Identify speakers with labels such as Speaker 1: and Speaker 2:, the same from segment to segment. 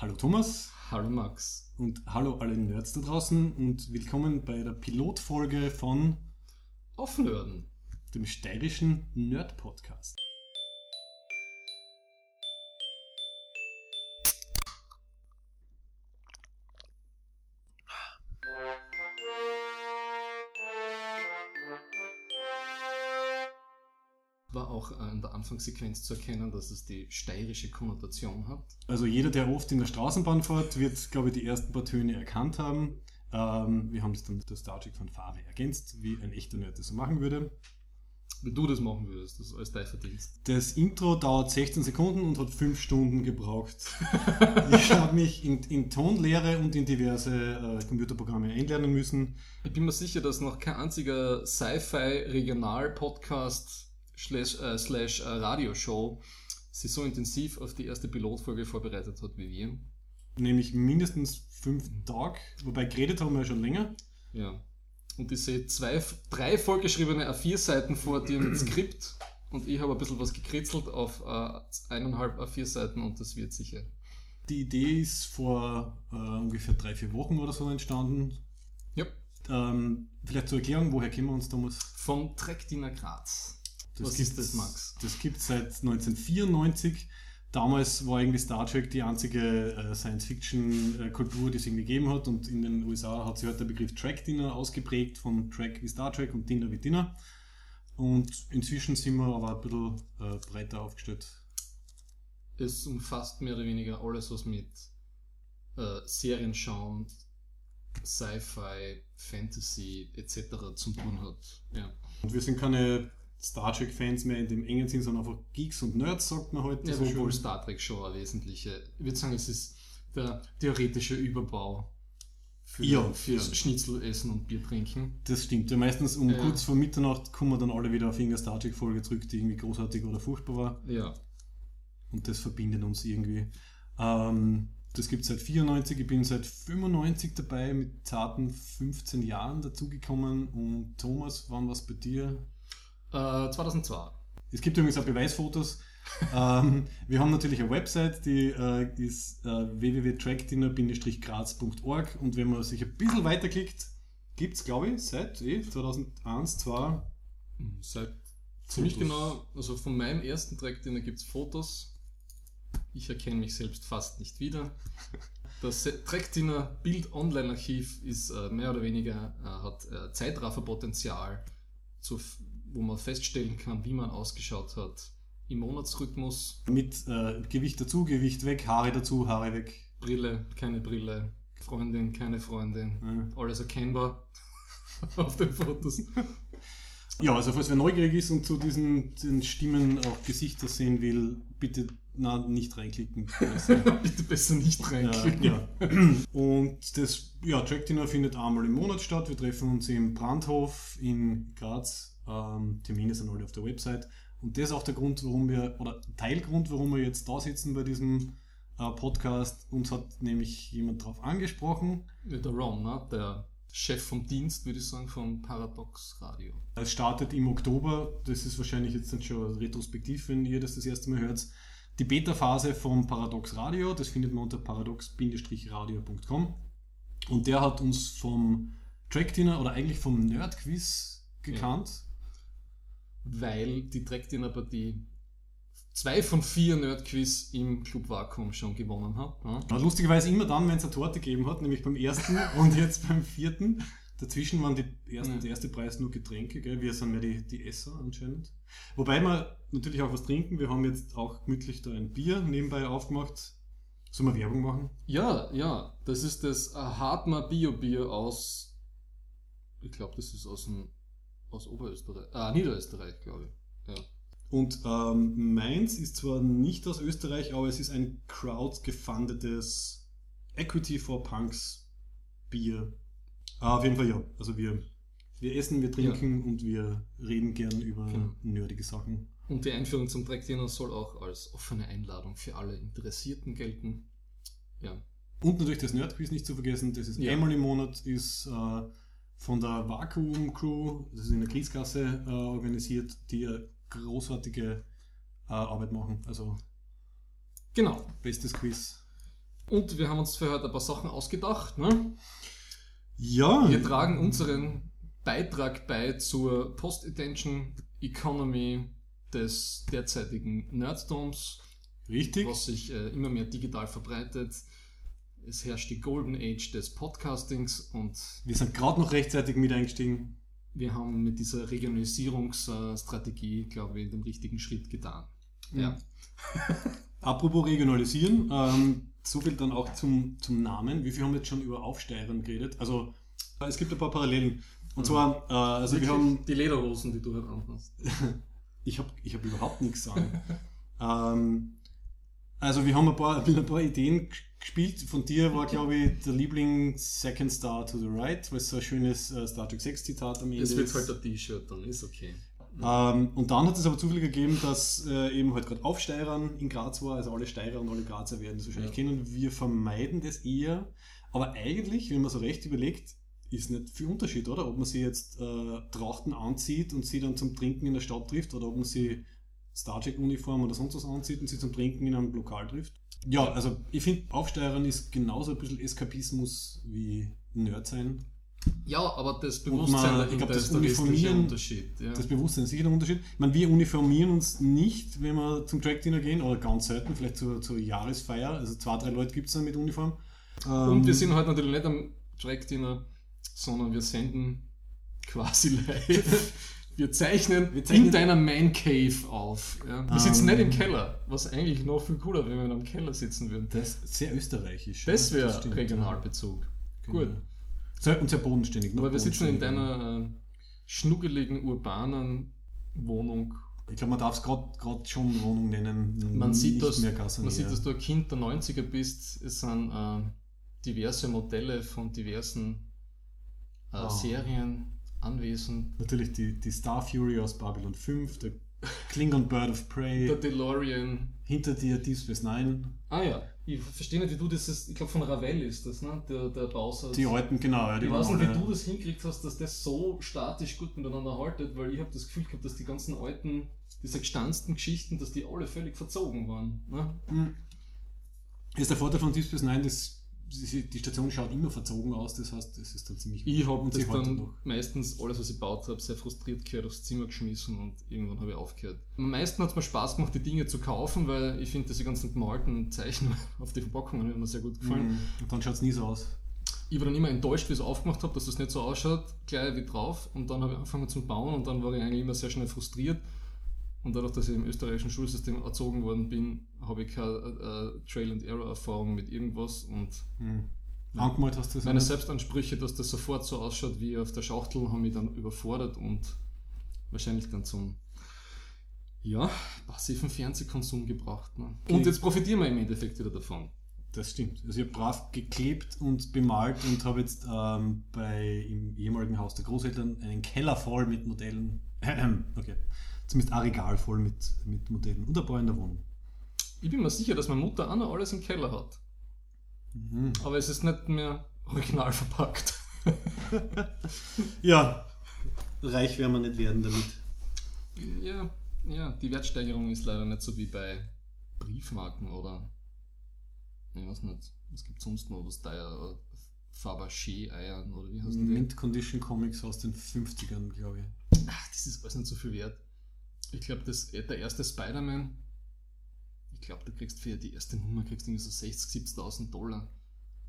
Speaker 1: Hallo Thomas
Speaker 2: Hallo Max.
Speaker 1: und hallo alle Nerds da draußen und willkommen bei der Pilotfolge von
Speaker 2: Offenhören.
Speaker 1: dem steirischen Nerd-Podcast.
Speaker 2: Auch in der Anfangssequenz zu erkennen, dass es die steirische Konnotation hat.
Speaker 1: Also jeder, der oft in der Straßenbahn fährt, wird, glaube ich, die ersten paar Töne erkannt haben. Ähm, wir haben das dann mit der Star Trek Fanfare ergänzt, wie ein echter Nerd das so machen würde.
Speaker 2: Wie du das machen würdest, das ist alles dein Verdienst.
Speaker 1: Das Intro dauert 16 Sekunden und hat 5 Stunden gebraucht. ich habe mich in, in Tonlehre und in diverse äh, Computerprogramme einlernen müssen.
Speaker 2: Ich bin mir sicher, dass noch kein einziger Sci-Fi-Regional-Podcast slash, äh, slash äh, Radioshow sich so intensiv auf die erste Pilotfolge vorbereitet hat wie wir.
Speaker 1: Nämlich mindestens 5 Tage, wobei geredet haben wir ja schon länger.
Speaker 2: Ja. Und ich sehe zwei, drei vollgeschriebene A4-Seiten vor dir mit Skript und ich habe ein bisschen was gekritzelt auf äh, eineinhalb A4-Seiten und das wird sicher.
Speaker 1: Die Idee ist vor äh, ungefähr drei, vier Wochen oder so entstanden.
Speaker 2: Ja.
Speaker 1: Ähm, vielleicht zur Erklärung, woher kennen wir uns damals?
Speaker 2: Vom Treckdiener Graz. Was
Speaker 1: gibt's-
Speaker 2: ist das, Max?
Speaker 1: Das gibt es seit 1994. Damals war irgendwie Star Trek die einzige äh, Science-Fiction-Kultur, die es irgendwie gegeben hat. Und in den USA hat sich halt der Begriff Track-Dinner ausgeprägt, von Track wie Star Trek und Dinner wie Dinner. Und inzwischen sind wir aber ein bisschen äh, breiter aufgestellt.
Speaker 2: Es umfasst mehr oder weniger alles, was mit äh, Serien schauen, Sci-Fi, Fantasy etc. zu tun hat. Ja.
Speaker 1: Und wir sind keine Star Trek-Fans mehr in dem engen Sinn, sondern einfach Geeks und Nerds, sagt man heute.
Speaker 2: Ja,
Speaker 1: so
Speaker 2: obwohl
Speaker 1: schön.
Speaker 2: Star Trek schon eine wesentliche, ich würde sagen, es ist der theoretische Überbau für,
Speaker 1: Ja,
Speaker 2: fürs
Speaker 1: ja.
Speaker 2: Schnitzel essen und Bier trinken.
Speaker 1: Das stimmt. Ja, meistens um
Speaker 2: Ja.
Speaker 1: kurz vor Mitternacht kommen wir dann alle wieder auf irgendeine Star Trek-Folge zurück, die irgendwie großartig oder furchtbar war.
Speaker 2: Ja.
Speaker 1: Und das verbindet uns irgendwie. Ähm, das gibt es seit 94, ich bin seit 95 dabei, mit zarten 15 Jahren dazugekommen. Und Thomas, wann was bei dir?
Speaker 2: Äh, 2002.
Speaker 1: Es gibt übrigens auch Beweisfotos. ähm, wir haben natürlich eine Website, die äh, ist äh, www.trackdinner-graz.org und wenn man sich ein bisschen weiterklickt, gibt es, glaube ich, seit eh, 2001, 2
Speaker 2: Mhm, Seit ziemlich
Speaker 1: Fotos.
Speaker 2: genau, also von meinem ersten Track, den gibt es Fotos. Ich erkenne mich selbst fast nicht wieder. Das Trackdiener Bild Online Archiv ist äh, mehr oder weniger, äh, hat äh, Zeitrafferpotenzial, zu, f- wo man feststellen kann, wie man ausgeschaut hat im Monatsrhythmus.
Speaker 1: mit äh, Gewicht dazu, Gewicht weg, Haare dazu, Haare weg.
Speaker 2: Brille, keine Brille, Freundin, keine Freundin,
Speaker 1: Ja.
Speaker 2: alles erkennbar auf den Fotos.
Speaker 1: Ja, also falls wer neugierig ist und zu diesen, diesen Stimmen auch Gesichter sehen will, bitte na, nicht reinklicken.
Speaker 2: Bitte besser nicht
Speaker 1: ja,
Speaker 2: reinklicken.
Speaker 1: ja. Und das ja, Track Dinner findet einmal im Monat statt. Wir treffen uns im Brandhof in Graz. Ähm, Termine sind alle auf der Website. Und das ist auch der Grund, warum wir, oder Teilgrund, warum wir jetzt da sitzen bei diesem äh, Podcast. Uns hat nämlich jemand darauf angesprochen.
Speaker 2: Ja, Der Ron, ne? der Chef vom Dienst, würde ich sagen, vom Paradox Radio.
Speaker 1: Es startet im Oktober, das ist wahrscheinlich jetzt dann schon retrospektiv, wenn ihr das das erste Mal hört. Die Beta-Phase vom Paradox Radio, das findet man unter paradox-radio.com. Und der hat uns vom Track Dinner oder eigentlich vom Nerd Quiz gekannt.
Speaker 2: Weil die Trackdiener-Partie zwei von vier Nerdquiz im Club Vakuum schon gewonnen hat. Ne?
Speaker 1: Ja, lustigerweise immer dann, wenn es eine Torte gegeben hat, nämlich beim ersten und jetzt beim vierten. Dazwischen waren die ersten,
Speaker 2: Ja.
Speaker 1: der erste Preis nur Getränke, gell? wir sind mehr die, die Esser anscheinend. Wobei wir natürlich auch was trinken. Wir haben jetzt auch gemütlich da ein Bier nebenbei aufgemacht. Sollen wir Werbung machen?
Speaker 2: Ja, ja, das ist das äh, Hartmar Bio-Bier aus, ich glaube, das ist aus, dem, aus Oberösterreich, ah, Niederösterreich, glaube ich. Ja.
Speaker 1: Und ähm, meins ist zwar nicht aus Österreich, aber es ist ein crowd-gefundetes Equity for Punks Bier. Ah, auf jeden Fall ja. Also wir, wir essen, wir trinken und wir reden gern über
Speaker 2: Genau.
Speaker 1: nerdige Sachen.
Speaker 2: Und die Einführung zum Trackdiener soll auch als offene Einladung für alle Interessierten gelten. Ja,
Speaker 1: Und natürlich das Nerdquiz nicht zu vergessen, das ist
Speaker 2: Ja.
Speaker 1: einmal im Monat, ist äh, von der Vakuum Crew, das ist in der Kriegskasse äh, organisiert, die eine großartige äh, Arbeit machen. Also
Speaker 2: genau.
Speaker 1: bestes Quiz.
Speaker 2: Und wir haben uns für heute ein paar Sachen ausgedacht. Ne?
Speaker 1: Ja.
Speaker 2: Wir tragen unseren Beitrag bei zur Post-Attention Economy des derzeitigen Nerddoms,
Speaker 1: Richtig.
Speaker 2: was sich äh, immer mehr digital verbreitet. Es herrscht die Golden Age des Podcastings und
Speaker 1: Wir sind gerade noch rechtzeitig mit eingestiegen.
Speaker 2: wir haben mit dieser Regionalisierungsstrategie, glaube ich, den richtigen Schritt getan. Ja.
Speaker 1: Apropos regionalisieren, ähm, so viel dann auch zum, zum Namen. Wie viel haben wir jetzt schon über Aufsteigern geredet? Also, äh, es gibt ein paar Parallelen. Und zwar, äh, also wir haben,
Speaker 2: die Lederhosen, die du halt anhast.
Speaker 1: ich habe ich hab überhaupt nichts an. ähm, also wir haben ein paar, ein paar Ideen gespielt. Von dir war, glaube ich, der Liebling Second Star to the Right, weil es so ein schönes äh, Star Trek 6 Zitat am Ende
Speaker 2: Es wird
Speaker 1: ist.
Speaker 2: halt ein T-Shirt, dann ist okay.
Speaker 1: Ähm, und dann hat es aber zufällig gegeben, dass äh, eben halt gerade Aufsteirern in Graz war, also alle Steirer und alle Grazer werden das wahrscheinlich
Speaker 2: Ja.
Speaker 1: kennen. Wir vermeiden das eher. Aber eigentlich, wenn man so recht überlegt, ist nicht viel Unterschied, oder? Ob man sie jetzt äh, Trachten anzieht und sie dann zum Trinken in der Stadt trifft oder ob man sie Star Trek-Uniform oder sonst was anzieht und sie zum Trinken in einem Lokal trifft. Ja, also ich finde, Aufsteirern ist genauso ein bisschen Eskapismus wie Nerd sein.
Speaker 2: Ja, aber das
Speaker 1: Und man-
Speaker 2: Bewusstsein
Speaker 1: ich
Speaker 2: dahinter
Speaker 1: glaub, das
Speaker 2: ist der
Speaker 1: Uniformieren-
Speaker 2: Unterschied. Ja.
Speaker 1: Das Bewusstsein ist sicher ein Unterschied. Ich meine, wir uniformieren uns nicht, wenn wir zum Track Dinner gehen, oder ganz selten, vielleicht zur, zur Jahresfeier. Also zwei, drei Leute gibt es dann mit Uniform.
Speaker 2: Und
Speaker 1: Ähm,
Speaker 2: wir sind halt natürlich nicht am Track-Dinner, sondern wir senden quasi live. Wir zeichnen,
Speaker 1: Wir zeichnen-
Speaker 2: in deiner Man Cave auf. Ja. Wir
Speaker 1: Ähm.
Speaker 2: sitzen nicht im Keller, was eigentlich noch viel cooler wäre, wenn wir einem Keller sitzen würden.
Speaker 1: Das ist sehr österreichisch.
Speaker 2: Das wäre. Regionalbezug.
Speaker 1: Genau.
Speaker 2: Gut.
Speaker 1: Sehr, und sehr bodenständig.
Speaker 2: Aber wir sitzen in deiner äh, schnuggeligen, urbanen Wohnung.
Speaker 1: Ich glaube, man darf es gerade schon Wohnung nennen.
Speaker 2: Man sieht, dass, man sieht, dass du ein Kind der 90er bist. Es sind äh, diverse Modelle von diversen äh,
Speaker 1: Ah.
Speaker 2: Serien anwesend.
Speaker 1: Natürlich die, die Star Fury aus Babylon 5, der Klingon Bird of Prey,
Speaker 2: Der DeLorean.
Speaker 1: hinter dir Deep Space Nine,
Speaker 2: Ah ja, ich verstehe nicht, wie du das ist. Ich glaube, von Ravel ist das, ne? Der, der Bausatz.
Speaker 1: die alten, genau. Ja, die
Speaker 2: ich weiß nicht, wie du das hinkriegt hast, dass das so statisch gut miteinander haltet, weil ich habe das Gefühl gehabt, dass die ganzen alten, diese gestanzten Geschichten, dass die alle völlig verzogen waren. Ne?
Speaker 1: Hm. ist der Vorteil von Deep Space Nine, dass die Station schaut immer verzogen aus, das heißt, es ist dann ziemlich
Speaker 2: Ich habe das dann
Speaker 1: noch.
Speaker 2: meistens alles, was ich gebaut habe, sehr frustriert gehört, aufs Zimmer geschmissen und irgendwann habe ich aufgehört. Am meisten hat es mir Spaß gemacht, die Dinge zu kaufen, weil ich finde, diese ganzen gemalten Zeichen auf die Verpackungen haben mir sehr gut gefallen.
Speaker 1: Mhm. Und dann schaut es nie so aus.
Speaker 2: Ich war dann immer enttäuscht, wie ich es aufgemacht habe, dass das nicht so ausschaut, gleich wie drauf. Und dann habe ich angefangen zu bauen und dann war ich eigentlich immer sehr schnell frustriert. Und dadurch, dass ich im österreichischen Schulsystem erzogen worden bin, habe ich keine äh, Trail-and-Error-Erfahrung mit irgendwas. Und
Speaker 1: Mhm. Angemalt hast du das
Speaker 2: meine? Selbstansprüche, dass das sofort so ausschaut wie auf der Schachtel, haben mich dann überfordert und wahrscheinlich dann zum ja, passiven Fernsehkonsum gebracht. Ne?
Speaker 1: Okay.
Speaker 2: Und jetzt profitieren wir im Endeffekt wieder davon.
Speaker 1: Das stimmt. Also ich habe brav geklebt und bemalt und habe jetzt ähm, bei im ehemaligen Haus der Großeltern einen Keller voll mit Modellen. okay. Zumindest ein Regal voll mit, mit Modellen und ein paar in der Wohnung.
Speaker 2: Ich bin mir sicher, dass meine Mutter auch noch alles im Keller hat.
Speaker 1: Mhm.
Speaker 2: Aber es ist nicht mehr original verpackt.
Speaker 1: Ja, reich werden wir nicht werden damit.
Speaker 2: Ja, ja, die Wertsteigerung ist leider nicht so wie bei Briefmarken oder ich weiß nicht, was gibt sonst noch, was da Fabergé-Eiern oder wie heißt die?
Speaker 1: Mint Condition Comics aus den 50ern, glaube ich.
Speaker 2: Ach, das ist alles nicht so viel wert. Ich glaube, das der erste Spider-Man, ich glaube, du kriegst für die erste Nummer kriegst du irgendwie so 60, 70.000 Dollar.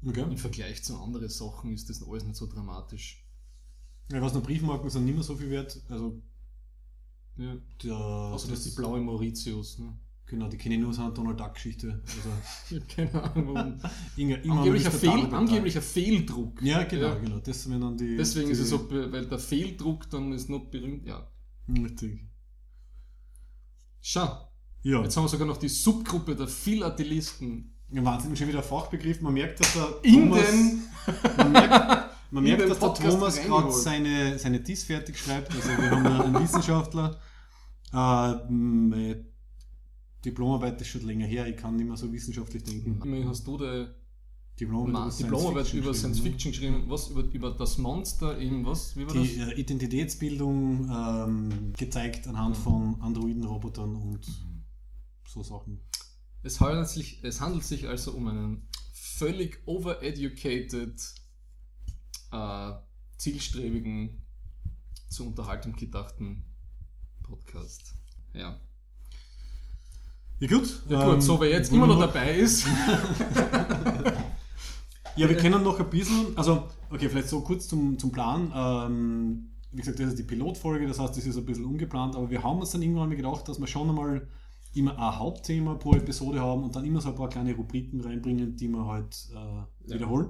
Speaker 1: Okay.
Speaker 2: Im Vergleich zu anderen Sachen ist das alles nicht so dramatisch.
Speaker 1: Ich weiß noch, Briefmarken sind nicht mehr so viel wert. Also
Speaker 2: Ja.
Speaker 1: der,
Speaker 2: Außer dass die blaue Mauritius, ne?
Speaker 1: Genau, die kenne ich nur aus einer Donald Duck Geschichte. Also
Speaker 2: Ich habe keine Ahnung warum.
Speaker 1: Inge, immer
Speaker 2: angeblich, ein
Speaker 1: Mr.
Speaker 2: Fehl, angeblicher Fehldruck.
Speaker 1: Ja, genau,
Speaker 2: Ja.
Speaker 1: genau. Das, wenn dann die,
Speaker 2: Deswegen
Speaker 1: die,
Speaker 2: ist es so, weil der Fehldruck dann ist noch berühmt. Ja.
Speaker 1: Richtig.
Speaker 2: Schau,
Speaker 1: Ja.
Speaker 2: jetzt haben wir sogar noch die Subgruppe der Philatelisten.
Speaker 1: Ja, Wahnsinn, schon wieder Fachbegriff. Man merkt, dass der
Speaker 2: In
Speaker 1: Thomas, man merkt, man merkt dass der Thomas gerade seine, seine Diss fertig schreibt. Also wir haben einen Wissenschaftler. Äh, Diplomarbeit ist schon länger her. Ich kann nicht mehr so wissenschaftlich denken.
Speaker 2: Immerhin hast du die
Speaker 1: Diplomarbeit,
Speaker 2: Ma-
Speaker 1: über Science
Speaker 2: Diplomarbeit
Speaker 1: Fiction
Speaker 2: über
Speaker 1: geschrieben,
Speaker 2: Science? Fiction geschrieben. Was? Über, über das Monster in was? Wie war
Speaker 1: Die
Speaker 2: das?
Speaker 1: äh, Identitätsbildung ähm, gezeigt anhand
Speaker 2: Mhm.
Speaker 1: von Androiden-Robotern und so Sachen.
Speaker 2: Es handelt, sich, es handelt sich also um einen völlig overeducated, äh, zielstrebigen, zur Unterhaltung gedachten Podcast. Ja.
Speaker 1: Ja gut.
Speaker 2: Ja gut,
Speaker 1: ähm,
Speaker 2: so wer jetzt immer noch dabei ist.
Speaker 1: Ja, wir können noch ein bisschen, also, okay, vielleicht so kurz zum, zum Plan. Ähm, wie gesagt, das ist die Pilotfolge, das heißt, das ist ein bisschen ungeplant, aber wir haben uns dann irgendwann mal gedacht, dass wir schon einmal immer ein Hauptthema pro Episode haben und dann immer so ein paar kleine Rubriken reinbringen, die wir halt äh, wiederholen.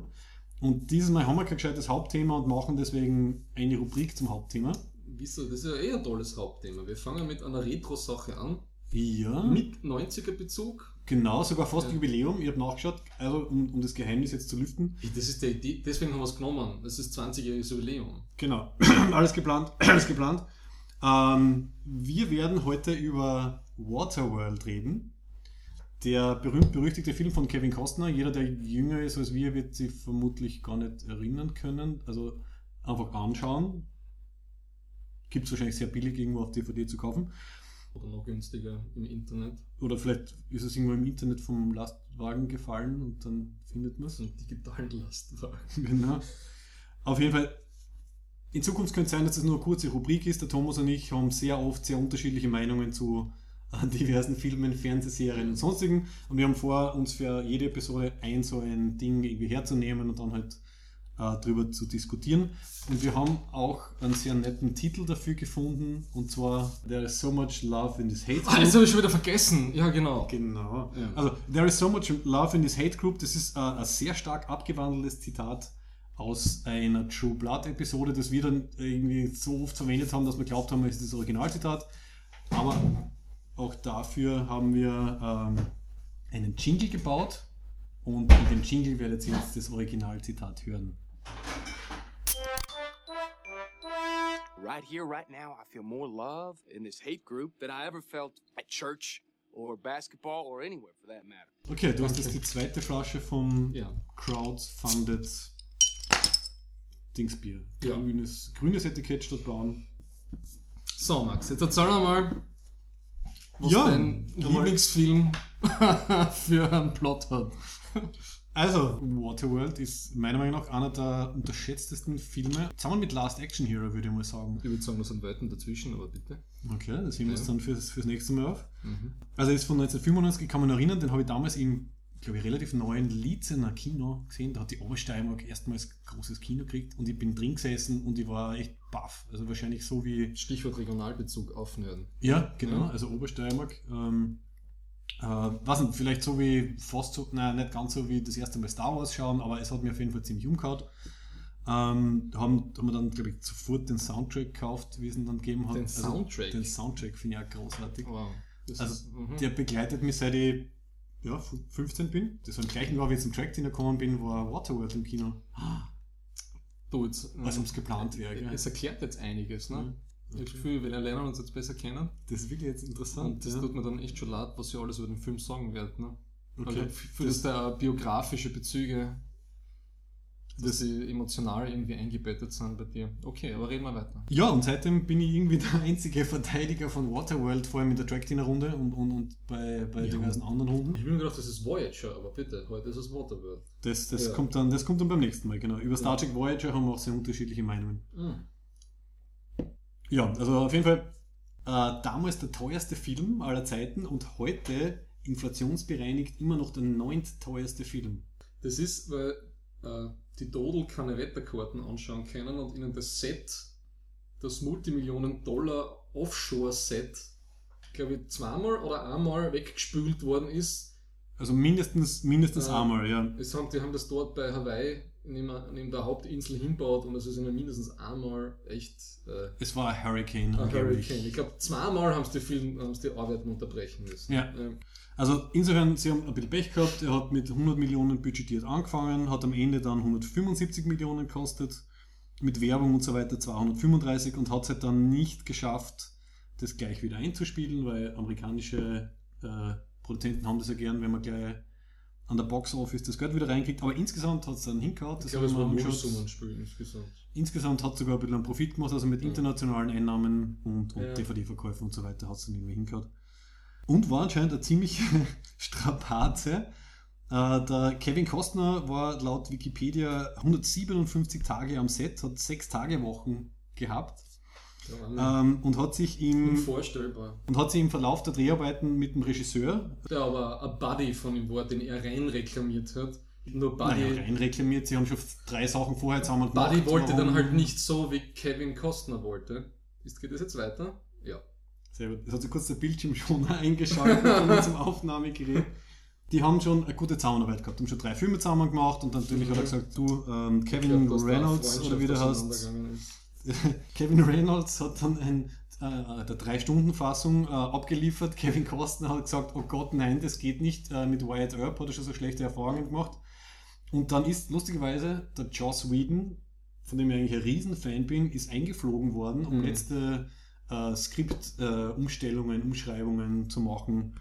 Speaker 1: Und dieses Mal haben wir kein gescheites Hauptthema und machen deswegen eine Rubrik zum Hauptthema.
Speaker 2: Wieso? Das ist ja eh ein tolles Hauptthema. Wir fangen mit einer Retro-Sache an.
Speaker 1: Ja,
Speaker 2: Mit 90er-Bezug.
Speaker 1: Genau, sogar fast
Speaker 2: Ja.
Speaker 1: Jubiläum. Ich habe nachgeschaut, also um, um das Geheimnis jetzt zu lüften.
Speaker 2: Das ist die Idee, deswegen haben wir es genommen. Das ist 20-jähriges Jubiläum.
Speaker 1: Genau, alles geplant, alles geplant. Ähm, wir werden heute über Waterworld reden. Der berühmt-berüchtigte Film von Kevin Costner. Jeder, der jünger ist als wir, wird sich vermutlich gar nicht erinnern können. Also einfach anschauen. Gibt es wahrscheinlich sehr billig irgendwo auf DVD zu kaufen.
Speaker 2: Oder noch günstiger im Internet.
Speaker 1: Oder vielleicht ist es irgendwo im Internet vom Lastwagen gefallen und dann findet man es.
Speaker 2: Einen digitalen Lastwagen.
Speaker 1: Genau. Auf jeden Fall, in Zukunft könnte es sein, dass es nur eine kurze Rubrik ist. Der Thomas und ich haben sehr oft sehr unterschiedliche Meinungen zu äh, diversen Filmen, Fernsehserien und sonstigen. Und wir haben vor, uns für jede Episode ein so ein Ding irgendwie herzunehmen und dann halt äh, drüber zu diskutieren. Und wir haben auch einen sehr netten Titel dafür gefunden. Und zwar There is so much love in this hate
Speaker 2: Ah, das habe ich schon wieder vergessen. Ja, genau.
Speaker 1: Genau.
Speaker 2: Ja.
Speaker 1: Also, there is so much love in this hate group. Das ist äh, ein sehr stark abgewandeltes Zitat aus einer True Blood Episode, das wir dann irgendwie so oft verwendet haben, dass wir glaubt haben, es ist das Originalzitat. Aber auch dafür haben wir ähm, einen Jingle gebaut und in dem Jingle werdet ihr jetzt das Originalzitat hören.
Speaker 3: Right here, right now, I feel more love in this hate group than I ever felt at church or basketball or anywhere for that matter.
Speaker 1: Okay, du hast jetzt die zweite Flasche vom
Speaker 2: Ja.
Speaker 1: Crowdfunded Dingsbier.
Speaker 2: Ja.
Speaker 1: Grünes, grünes Etikett statt braun.
Speaker 2: So, Max, jetzt erzähl mal, was
Speaker 1: Ja,
Speaker 2: dein Lieblingsfilm für einen Plot hat.
Speaker 1: Also, Waterworld ist meiner Meinung nach einer der unterschätztesten Filme. Zusammen mit Last Action Hero, würde ich mal sagen.
Speaker 2: Ich würde sagen, da sind Welten dazwischen, aber bitte.
Speaker 1: Okay, das heben wir uns dann fürs, fürs nächste Mal auf.
Speaker 2: Mhm.
Speaker 1: Also, ist von 1995, ich kann mich noch erinnern, den habe ich damals im, glaube ich, relativ neuen Lietzener Kino gesehen. Da hat die Obersteiermark erstmals großes Kino gekriegt und ich bin drin gesessen und ich war echt baff. Also, wahrscheinlich so wie
Speaker 2: Stichwort Regionalbezug aufnörden.
Speaker 1: Ja, genau,
Speaker 2: Ja.
Speaker 1: also Obersteiermark. Ähm, äh, was vielleicht so wie fast so, nein, nicht ganz so wie das erste Mal Star Wars schauen, aber es hat mir auf jeden Fall ziemlich umgehauen. Ähm, da haben, haben wir dann, glaube ich, sofort den Soundtrack gekauft, wie es ihn dann gegeben hat.
Speaker 2: Den Soundtrack?
Speaker 1: Den Soundtrack finde ich auch großartig.
Speaker 2: Wow. Das
Speaker 1: Also,
Speaker 2: ist, mhm.
Speaker 1: Der begleitet mich seit ich ja, 15 bin. Das war im gleichen Jahr, wie ich zum Track gekommen bin, war Waterworld im Kino.
Speaker 2: du, jetzt,
Speaker 1: Als ob's geplant wäre?
Speaker 2: Es erklärt jetzt einiges, ne? Ich habe das. Gefühl, wir lernen uns jetzt besser kennen.
Speaker 1: Das ist wirklich jetzt interessant.
Speaker 2: Und das
Speaker 1: ja.
Speaker 2: tut mir dann echt schon leid, was ich alles über den Film sagen werde. Ne?
Speaker 1: okay.
Speaker 2: Also für das da biografische Bezüge, dass sie emotional irgendwie eingebettet sind bei dir. Okay, aber reden wir weiter.
Speaker 1: Ja, und seitdem bin ich irgendwie der einzige Verteidiger von Waterworld, vor allem in der Track-Runde und, und, und bei, bei
Speaker 2: Ja.
Speaker 1: diversen anderen Runden.
Speaker 2: Ich habe mir gedacht, das ist Voyager, aber bitte, heute ist es Waterworld.
Speaker 1: Das, das,
Speaker 2: Ja.
Speaker 1: kommt dann, das kommt dann beim nächsten Mal, genau. Über Star Trek Voyager haben wir auch sehr unterschiedliche Meinungen.
Speaker 2: Mhm.
Speaker 1: Ja, also auf jeden Fall äh, damals der teuerste Film aller Zeiten und heute inflationsbereinigt immer noch der neunt-teuerste Film.
Speaker 2: Das ist, weil äh, die Dodel keine Wetterkarten anschauen können und ihnen das Set, das Multimillionen-Dollar Offshore-Set, glaube ich, zweimal oder einmal weggespült worden ist.
Speaker 1: Also mindestens, mindestens
Speaker 2: Ja.
Speaker 1: einmal, ja.
Speaker 2: Es haben, die haben das dort bei Hawaii neben, neben der Hauptinsel hinbaut und es ist ihnen mindestens einmal echt äh,
Speaker 1: Es war ein Hurricane,
Speaker 2: ein. Hurricane. Ich glaube, zweimal haben sie die, Film, haben sie die Arbeiten unterbrechen müssen.
Speaker 1: Ja.
Speaker 2: Ähm,
Speaker 1: Also insofern, sie haben ein bisschen Pech gehabt. Er hat mit 100 Millionen budgetiert angefangen, hat am Ende dann 175 Millionen gekostet, mit Werbung und so weiter 235 und hat es halt dann nicht geschafft, das gleich wieder einzuspielen, weil amerikanische äh, Produzenten haben das ja gern, wenn man gleich an der Box Office das Geld wieder reinkriegt. Aber insgesamt hat es dann hingehauen.
Speaker 2: ich glaube, es war
Speaker 1: angeschaut.
Speaker 2: Nullsummenspiel insgesamt.
Speaker 1: Insgesamt hat es sogar ein bisschen einen Profit gemacht, also mit internationalen Einnahmen und, und
Speaker 2: Ja.
Speaker 1: DVD-Verkäufen und so weiter hat es dann irgendwie hingehauen. Und war anscheinend eine ziemliche Strapaze, Äh, der Kevin Costner war laut Wikipedia 157 Tage am Set, hat sechs Tage Wochen gehabt ähm, und hat sich im
Speaker 2: Unvorstellbar.
Speaker 1: und hat sich im Verlauf der Dreharbeiten mit dem Regisseur
Speaker 2: Der aber ein Buddy von ihm war, den er rein reklamiert hat. Nur Buddy,
Speaker 1: naja, rein reklamiert, sie haben schon drei Sachen vorher zusammen gemacht.
Speaker 2: Buddy wollte dann
Speaker 1: warum-
Speaker 2: halt nicht so, wie Kevin Costner wollte. Ist, geht das jetzt weiter? Ja.
Speaker 1: Sehr gut. Es hat sich kurz der Bildschirm schon eingeschaltet unserem Aufnahmegerät. Die haben schon eine gute Zusammenarbeit gehabt, haben schon drei Filme zusammen gemacht und natürlich hat er gesagt, du, ähm, Kevin
Speaker 2: glaub,
Speaker 1: Reynolds oder wie der heißt. Kevin Reynolds hat dann ein, äh, der Drei-Stunden-Fassung äh, abgeliefert. Kevin Costner hat gesagt, oh Gott, nein, das geht nicht. Äh, mit Wyatt Earp hat er schon so schlechte Erfahrungen gemacht. Und dann ist lustigerweise der Joss Whedon, von dem ich eigentlich ein Riesenfan bin, ist eingeflogen worden, um
Speaker 2: Mhm.
Speaker 1: letzte äh, Skript-Umstellungen, Umschreibungen zu machen.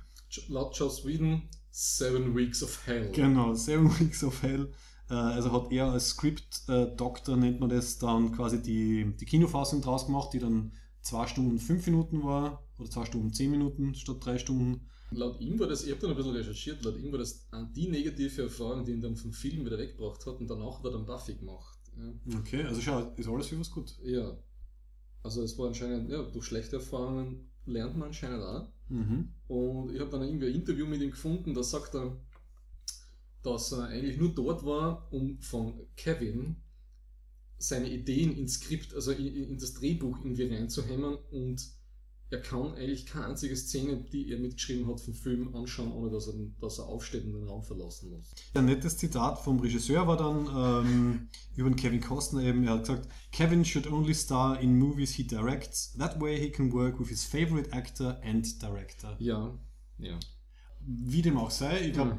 Speaker 2: Laut Joss Whedon, Seven Weeks of Hell.
Speaker 1: Genau, Seven Weeks of Hell. Äh, Also hat er als Script-Doktor, nennt man das, dann quasi die, die Kinofassung draus gemacht, die dann 2 Stunden 5 Minuten war oder 2 Stunden 10 Minuten statt 3 Stunden.
Speaker 2: Laut ihm war das, ich habe dann ein bisschen recherchiert, laut ihm war das die negative Erfahrung, die ihn dann vom Film wieder weggebracht hat und danach hat er dann Buffy gemacht. Ja.
Speaker 1: Okay, also schau, ist alles für was gut.
Speaker 2: ja. Also es war anscheinend, ja, durch schlechte Erfahrungen lernt man anscheinend auch.
Speaker 1: Mhm.
Speaker 2: Und ich habe dann irgendwie ein Interview mit ihm gefunden, da sagt er, dass er eigentlich nur dort war, um von Kevin seine Ideen ins Skript, also in, in das Drehbuch irgendwie reinzuhämmern und er kann eigentlich keine einzige Szene, die er mitgeschrieben hat vom Film anschauen, ohne dass er, dass er aufsteht und den Raum verlassen muss.
Speaker 1: Ein nettes Zitat vom Regisseur war dann ähm, über den Kevin Costner eben. Er hat gesagt, Kevin should only star in movies he directs. That way he can work with his favorite actor and director.
Speaker 2: Ja, ja.
Speaker 1: Wie dem auch sei, ich glaube,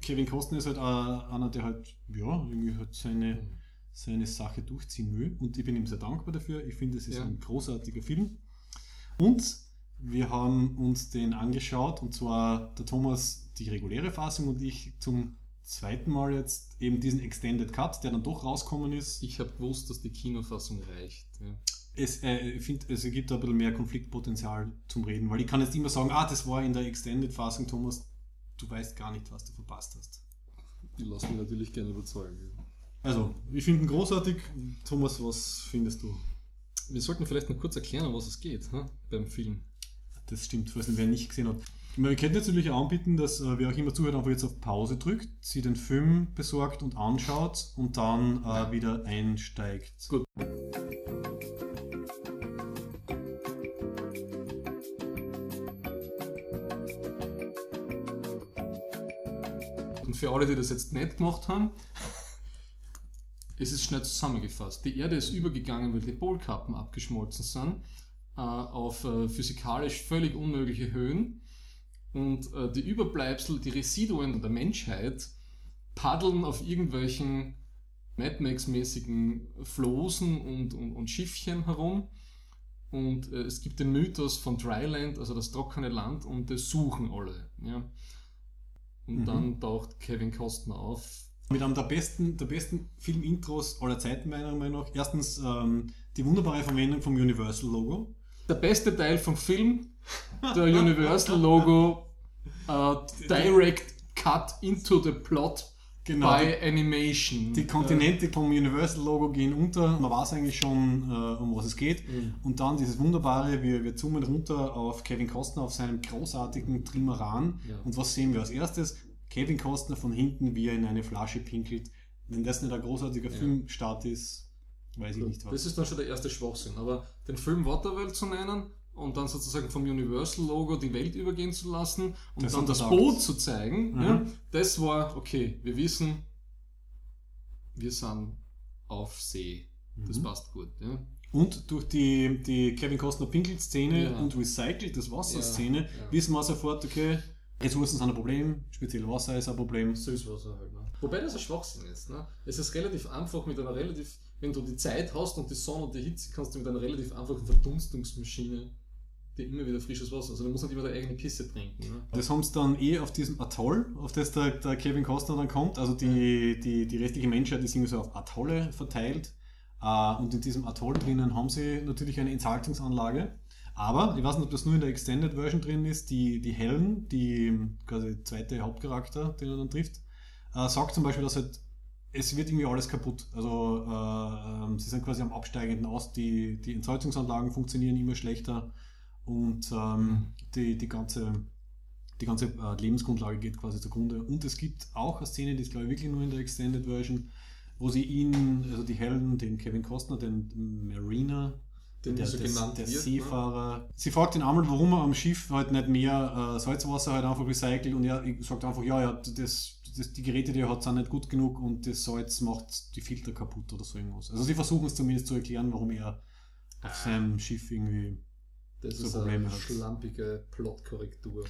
Speaker 1: Kevin Costner ist halt auch einer, der halt, ja, irgendwie halt seine, seine Sache durchziehen will. Und ich bin ihm sehr dankbar dafür. Ich finde, es ist
Speaker 2: Ja.
Speaker 1: ein großartiger Film. Und wir haben uns den angeschaut, und zwar der Thomas die reguläre Fassung und ich zum zweiten Mal jetzt eben diesen Extended Cut, der dann doch rauskommen ist.
Speaker 2: Ich habe gewusst, dass die Kinofassung reicht. Ja.
Speaker 1: Es, äh, ich finde, es gibt da ein bisschen mehr Konfliktpotenzial zum Reden, weil ich kann jetzt immer sagen, ah, das war in der Extended-Fassung, Thomas, du weißt gar nicht, was du verpasst hast.
Speaker 2: Ich lasse mich natürlich gerne überzeugen.
Speaker 1: Also, ich finde ihn großartig. Thomas, was findest du?
Speaker 2: Wir sollten vielleicht noch kurz erklären, um was es geht hä, beim Film.
Speaker 1: Das stimmt, falls wer nicht gesehen hat. Man könnte natürlich auch anbieten, dass äh, wer auch immer zuhört, einfach jetzt auf Pause drückt, sie den Film besorgt und anschaut und dann äh, wieder einsteigt.
Speaker 2: Gut. Für alle, die das jetzt nicht gemacht haben, es ist schnell zusammengefasst. Die Erde ist übergegangen, weil die Polkappen abgeschmolzen sind, äh, auf äh, physikalisch völlig unmögliche Höhen. Und äh, die Überbleibsel, die Residuen der Menschheit, paddeln auf irgendwelchen Mad Max-mäßigen Flosen und, und, und Schiffchen herum. Und äh, es gibt den Mythos von Dryland, also das trockene Land, und das suchen alle. Ja. Und
Speaker 1: Mhm.
Speaker 2: dann taucht Kevin Costner auf.
Speaker 1: Mit einem der besten, der besten Film-Intros aller Zeiten, meiner Meinung nach. Erstens ähm, die wunderbare Verwendung vom Universal-Logo.
Speaker 2: Der beste Teil vom Film, der Universal-Logo, äh, Direct Cut into the Plot
Speaker 1: Genau.
Speaker 2: by Animation.
Speaker 1: Die Kontinente vom Universal-Logo gehen unter. Man weiß eigentlich schon, äh, um was es geht.
Speaker 2: Mhm.
Speaker 1: Und dann dieses wunderbare, wir, wir zoomen runter auf Kevin Costner, auf seinem großartigen Trimaran.
Speaker 2: Ja.
Speaker 1: Und was sehen wir als erstes? Kevin Costner von hinten, wie er in eine Flasche pinkelt. Wenn das nicht ein großartiger
Speaker 2: Ja.
Speaker 1: Filmstart ist, weiß ich nicht
Speaker 2: Das
Speaker 1: was.
Speaker 2: ist dann schon der erste Schwachsinn. Aber den Film Waterworld zu nennen und dann sozusagen vom Universal-Logo die Welt übergehen zu lassen und
Speaker 1: Das
Speaker 2: dann das. Boot zu zeigen,
Speaker 1: Mhm.
Speaker 2: ja, das war, okay, wir wissen, wir sind auf See. Das
Speaker 1: Mhm.
Speaker 2: passt gut. Ja.
Speaker 1: Und durch die, die Kevin Costner Pinkelt-Szene
Speaker 2: Ja.
Speaker 1: und Recycelt das Wasser-Szene
Speaker 2: ja.
Speaker 1: wissen wir sofort, okay, Ressourcen sind ein Problem, speziell Wasser ist ein Problem.
Speaker 2: Süßwasser halt. Ne? Wobei das ein Schwachsinn ist. Ne? Es ist relativ einfach mit einer relativ, wenn du die Zeit hast und die Sonne und die Hitze, kannst du mit einer relativ einfachen Verdunstungsmaschine dir immer wieder frisches Wasser. Also du musst nicht immer deine eigene Pisse trinken. Ne?
Speaker 1: Das haben sie dann eh auf diesem Atoll, auf das der, der Kevin Costner dann kommt. Also die, die, die restliche Menschheit ist irgendwie so auf Atolle verteilt. Äh, und in diesem Atoll drinnen haben sie natürlich eine Entsalzungsanlage. Aber ich weiß nicht, ob das nur in der Extended Version drin ist. Die, die Helen, die quasi zweite Hauptcharakter, den er dann trifft, äh, sagt zum Beispiel, dass halt es wird irgendwie alles kaputt. Also äh, ähm, sie sind quasi am absteigenden Ast, die, die Entsalzungsanlagen funktionieren immer schlechter und ähm, die, die ganze, die ganze äh, Lebensgrundlage geht quasi zugrunde. Und es gibt auch eine Szene, die ist glaube ich wirklich nur in der Extended Version, wo sie ihn, also die Helden, den Kevin Costner, den Mariner,
Speaker 2: Den
Speaker 1: der,
Speaker 2: so
Speaker 1: des- der
Speaker 2: wird, ne?
Speaker 1: Seefahrer. Sie fragt ihn einmal, warum er am Schiff halt nicht mehr äh, Salzwasser halt einfach recycelt und er sagt einfach, ja, ja, das, das, die Geräte, die er hat, sind nicht gut genug und das Salz macht die Filter kaputt oder so irgendwas. Also sie versuchen es zumindest zu erklären, warum er auf seinem Schiff irgendwie.
Speaker 2: Das
Speaker 1: so
Speaker 2: ist
Speaker 1: Probleme
Speaker 2: eine
Speaker 1: hat.
Speaker 2: schlampige Plotkorrektur.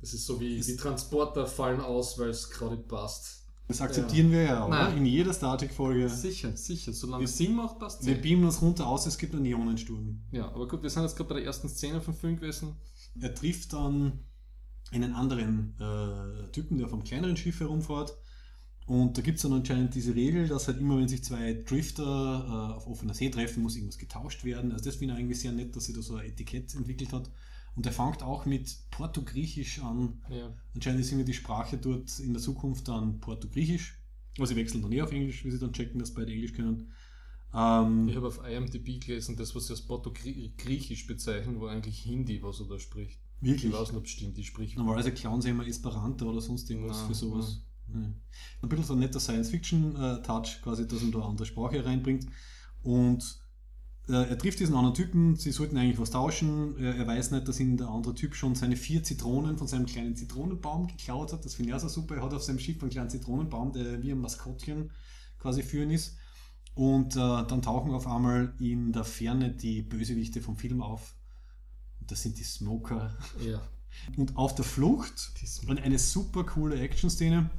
Speaker 2: Das ist so wie
Speaker 1: Es-
Speaker 2: die Transporter fallen aus, weil es gerade passt.
Speaker 1: Das akzeptieren wir ja, oder?
Speaker 2: Nein.
Speaker 1: In jeder Star Trek-Folge.
Speaker 2: Sicher, sicher. Solange es Sinn macht, passt
Speaker 1: Wir
Speaker 2: es.
Speaker 1: beamen uns runter aus, es gibt einen Ionensturm.
Speaker 2: Ja, aber gut, wir sind jetzt gerade bei der ersten Szene vom Film gewesen.
Speaker 1: Er trifft dann einen anderen äh, Typen, der vom kleineren Schiff herumfährt. Und da gibt es dann anscheinend diese Regel, dass halt immer, wenn sich zwei Drifter äh, auf offener See treffen, muss irgendwas getauscht werden. Also das finde ich eigentlich sehr nett, dass sie da so ein Etikett entwickelt hat. Und er fängt auch mit Portugriechisch an.
Speaker 2: Ja.
Speaker 1: Anscheinend ist irgendwie die Sprache dort in der Zukunft dann Portugriechisch. Aber sie wechseln dann eh auf Englisch, wie sie dann checken, dass beide Englisch können. Ähm,
Speaker 2: Ich habe auf IMDb gelesen, das, was sie als Portugriechisch bezeichnen, war eigentlich Hindi, was er da spricht.
Speaker 1: wirklich?
Speaker 2: Ich weiß nicht, ob es stimmt, die spricht.
Speaker 1: Normalerweise klauen sie immer Esperanto oder sonst irgendwas
Speaker 2: Nein,
Speaker 1: für sowas. Ein bisschen so ein netter Science-Fiction-Touch, quasi, dass man da eine andere Sprache reinbringt. Und äh, er trifft diesen anderen Typen, sie sollten eigentlich was tauschen. Er, er weiß nicht, dass ihm der andere Typ schon seine vier Zitronen von seinem kleinen Zitronenbaum geklaut hat. Das finde ich auch so super. Er hat auf seinem Schiff einen kleinen Zitronenbaum, der wie ein Maskottchen quasi führen ist. Und äh, dann tauchen auf einmal in der Ferne die Bösewichte vom Film auf. Und das sind die Smoker.
Speaker 2: Ja.
Speaker 1: Und auf der Flucht und eine super coole Action-Szene.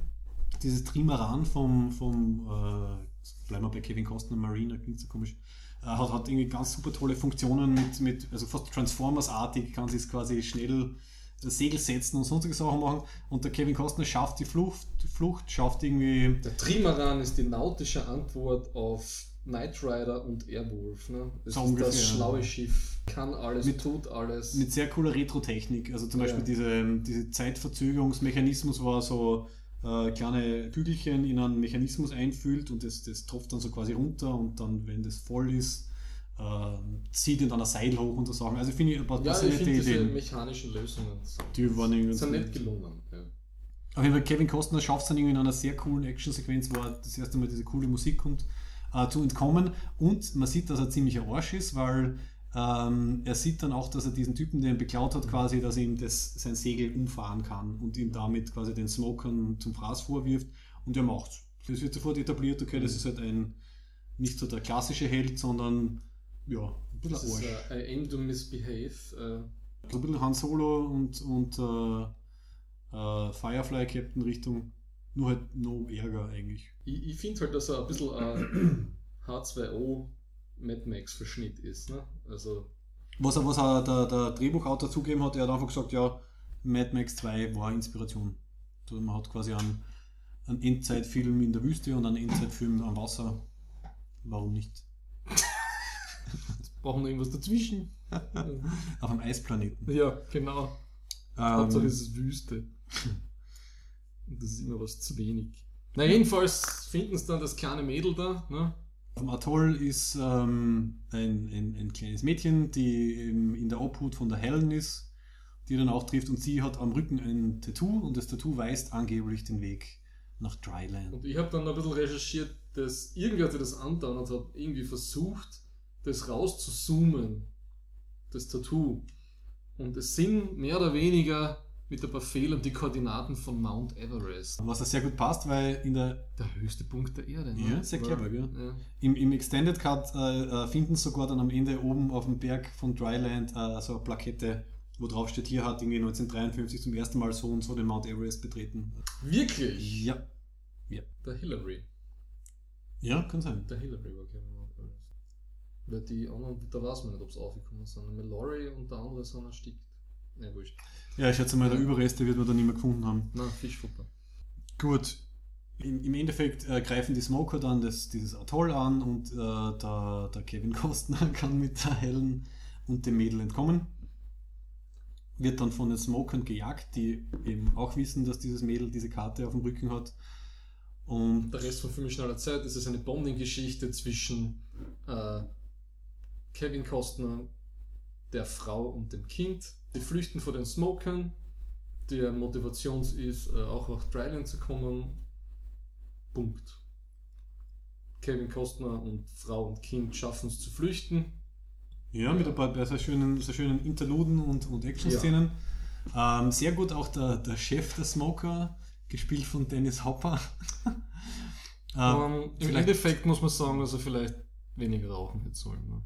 Speaker 1: Dieses Trimaran vom, vom äh, bleiben wir bei Kevin Costner, Marine, klingt so komisch, äh, hat, hat irgendwie ganz super tolle Funktionen mit, mit also fast Transformers-artig, kann sich quasi schnell äh, Segel setzen und sonstige Sachen machen. Und der Kevin Costner schafft die Flucht, die Flucht schafft irgendwie.
Speaker 2: Der Trimaran ist die nautische Antwort auf Knight Rider und Airwolf. Ne? Das
Speaker 1: So
Speaker 2: ist
Speaker 1: ungefähr,
Speaker 2: das
Speaker 1: ja.
Speaker 2: schlaue Schiff, kann alles,
Speaker 1: Mit-
Speaker 2: tut alles.
Speaker 1: Mit sehr cooler Retro-Technik. Also zum
Speaker 2: Ja.
Speaker 1: Beispiel diese, diese Zeitverzögerungsmechanismus, wo er so äh, kleine Kügelchen in einen Mechanismus einfühlt und das, das tropft dann so quasi runter und dann, wenn das voll ist, äh, zieht ihn dann ein Seil hoch und so Sachen. Also finde ich ein paar
Speaker 2: ja, ich
Speaker 1: nette
Speaker 2: finde diese
Speaker 1: Ideen.
Speaker 2: mechanischen Lösungen
Speaker 1: Die waren irgendwie
Speaker 2: sind
Speaker 1: nett.
Speaker 2: gelungen. Ja.
Speaker 1: Auf jeden Fall, Kevin Costner schafft es dann irgendwie in einer sehr coolen Actionsequenz, wo er das erste Mal diese coole Musik kommt, äh, zu entkommen. Und man sieht, dass er ziemlich ein Arsch ist, weil ähm, er sieht dann auch, dass er diesen Typen, der ihn beklaut hat, quasi, dass er ihm das, sein Segel umfahren kann und ihm damit quasi den Smokern zum Fraß vorwirft. Und er macht's. Das wird sofort etabliert, okay, das ist halt ein nicht so der klassische Held, sondern ja, ein bisschen
Speaker 2: Das ist
Speaker 1: Arsch.
Speaker 2: äh, I aim to misbehave. Äh,
Speaker 1: So ein bisschen Han Solo und, und äh, äh, Firefly Captain Richtung, nur halt no Ärger eigentlich.
Speaker 2: ich ich finde halt, dass er ein bisschen ein H2O Mad Max Verschnitt ist. Ne? Also
Speaker 1: Was er, was er der, der Drehbuchautor zugegeben hat, er hat einfach gesagt, ja, Mad Max 2 war Inspiration. Also man hat quasi einen, einen Endzeitfilm in der Wüste und einen Endzeitfilm am Wasser. Warum nicht?
Speaker 2: brauchen wir irgendwas dazwischen.
Speaker 1: Auf einem Eisplaneten.
Speaker 2: ja, genau. Hauptsache
Speaker 1: Ähm,
Speaker 2: es ist Wüste. Und das ist immer was zu wenig. Na, jedenfalls finden sie dann das kleine Mädel da. Ne?
Speaker 1: Dem Atoll ist ähm, ein, ein, ein kleines Mädchen, die in der Obhut von der Helen ist, die dann auch trifft und sie hat am Rücken ein Tattoo und das Tattoo weist angeblich den Weg nach Dryland.
Speaker 2: Und ich habe dann ein bisschen recherchiert, dass irgendwer sich das angetan hat, hat irgendwie versucht, das rauszuzoomen, das Tattoo. Und es sind mehr oder weniger mit ein paar Fehlern die Koordinaten von Mount Everest.
Speaker 1: Was da sehr gut passt, weil in der,
Speaker 2: Der höchste Punkt der Erde. Ne?
Speaker 1: Ja, sehr clever, gell?
Speaker 2: Ja.
Speaker 1: im, im Extended Cut äh, äh, finden sie sogar dann am Ende oben auf dem Berg von Dryland äh, so eine Plakette, wo drauf steht, hier hat irgendwie 1953 zum ersten Mal so und so den Mount Everest betreten.
Speaker 2: Wirklich?
Speaker 1: Ja.
Speaker 2: Der Hillary.
Speaker 1: Ja, kann sein.
Speaker 2: Der Hillary war kein Mount Everest. Weil die anderen, da weiß man nicht, ob sie aufgekommen sind. Mallory und der andere sind erstickt. Ne, wurscht.
Speaker 1: Ja, ich schätze mal, der Überreste wird man dann nicht mehr gefunden haben.
Speaker 2: Na, Fischfutter.
Speaker 1: Gut. Im, im Endeffekt äh, greifen die Smoker dann das, dieses Atoll an und äh, der, der Kevin Costner kann mit der Helen und dem Mädel entkommen. Wird dann von den Smokern gejagt, die eben auch wissen, dass dieses Mädel diese Karte auf dem Rücken hat. Und
Speaker 2: Der Rest vom Film schneller Zeit. Ist eine Bonding-Geschichte zwischen äh, Kevin Costner, der Frau und dem Kind. Die flüchten vor den Smokern. Der Motivation ist, äh, auch nach Dryland zu kommen. Punkt. Kevin Costner und Frau und Kind schaffen es zu flüchten.
Speaker 1: Ja, mit ein paar sehr schönen, sehr schönen Interluden und, und Action-Szenen. Ähm, sehr gut auch der, der Chef der Smoker, gespielt von Dennis Hopper. ähm,
Speaker 2: Ähm, Im Endeffekt muss man sagen, dass er vielleicht weniger rauchen hätte sollen. Ne?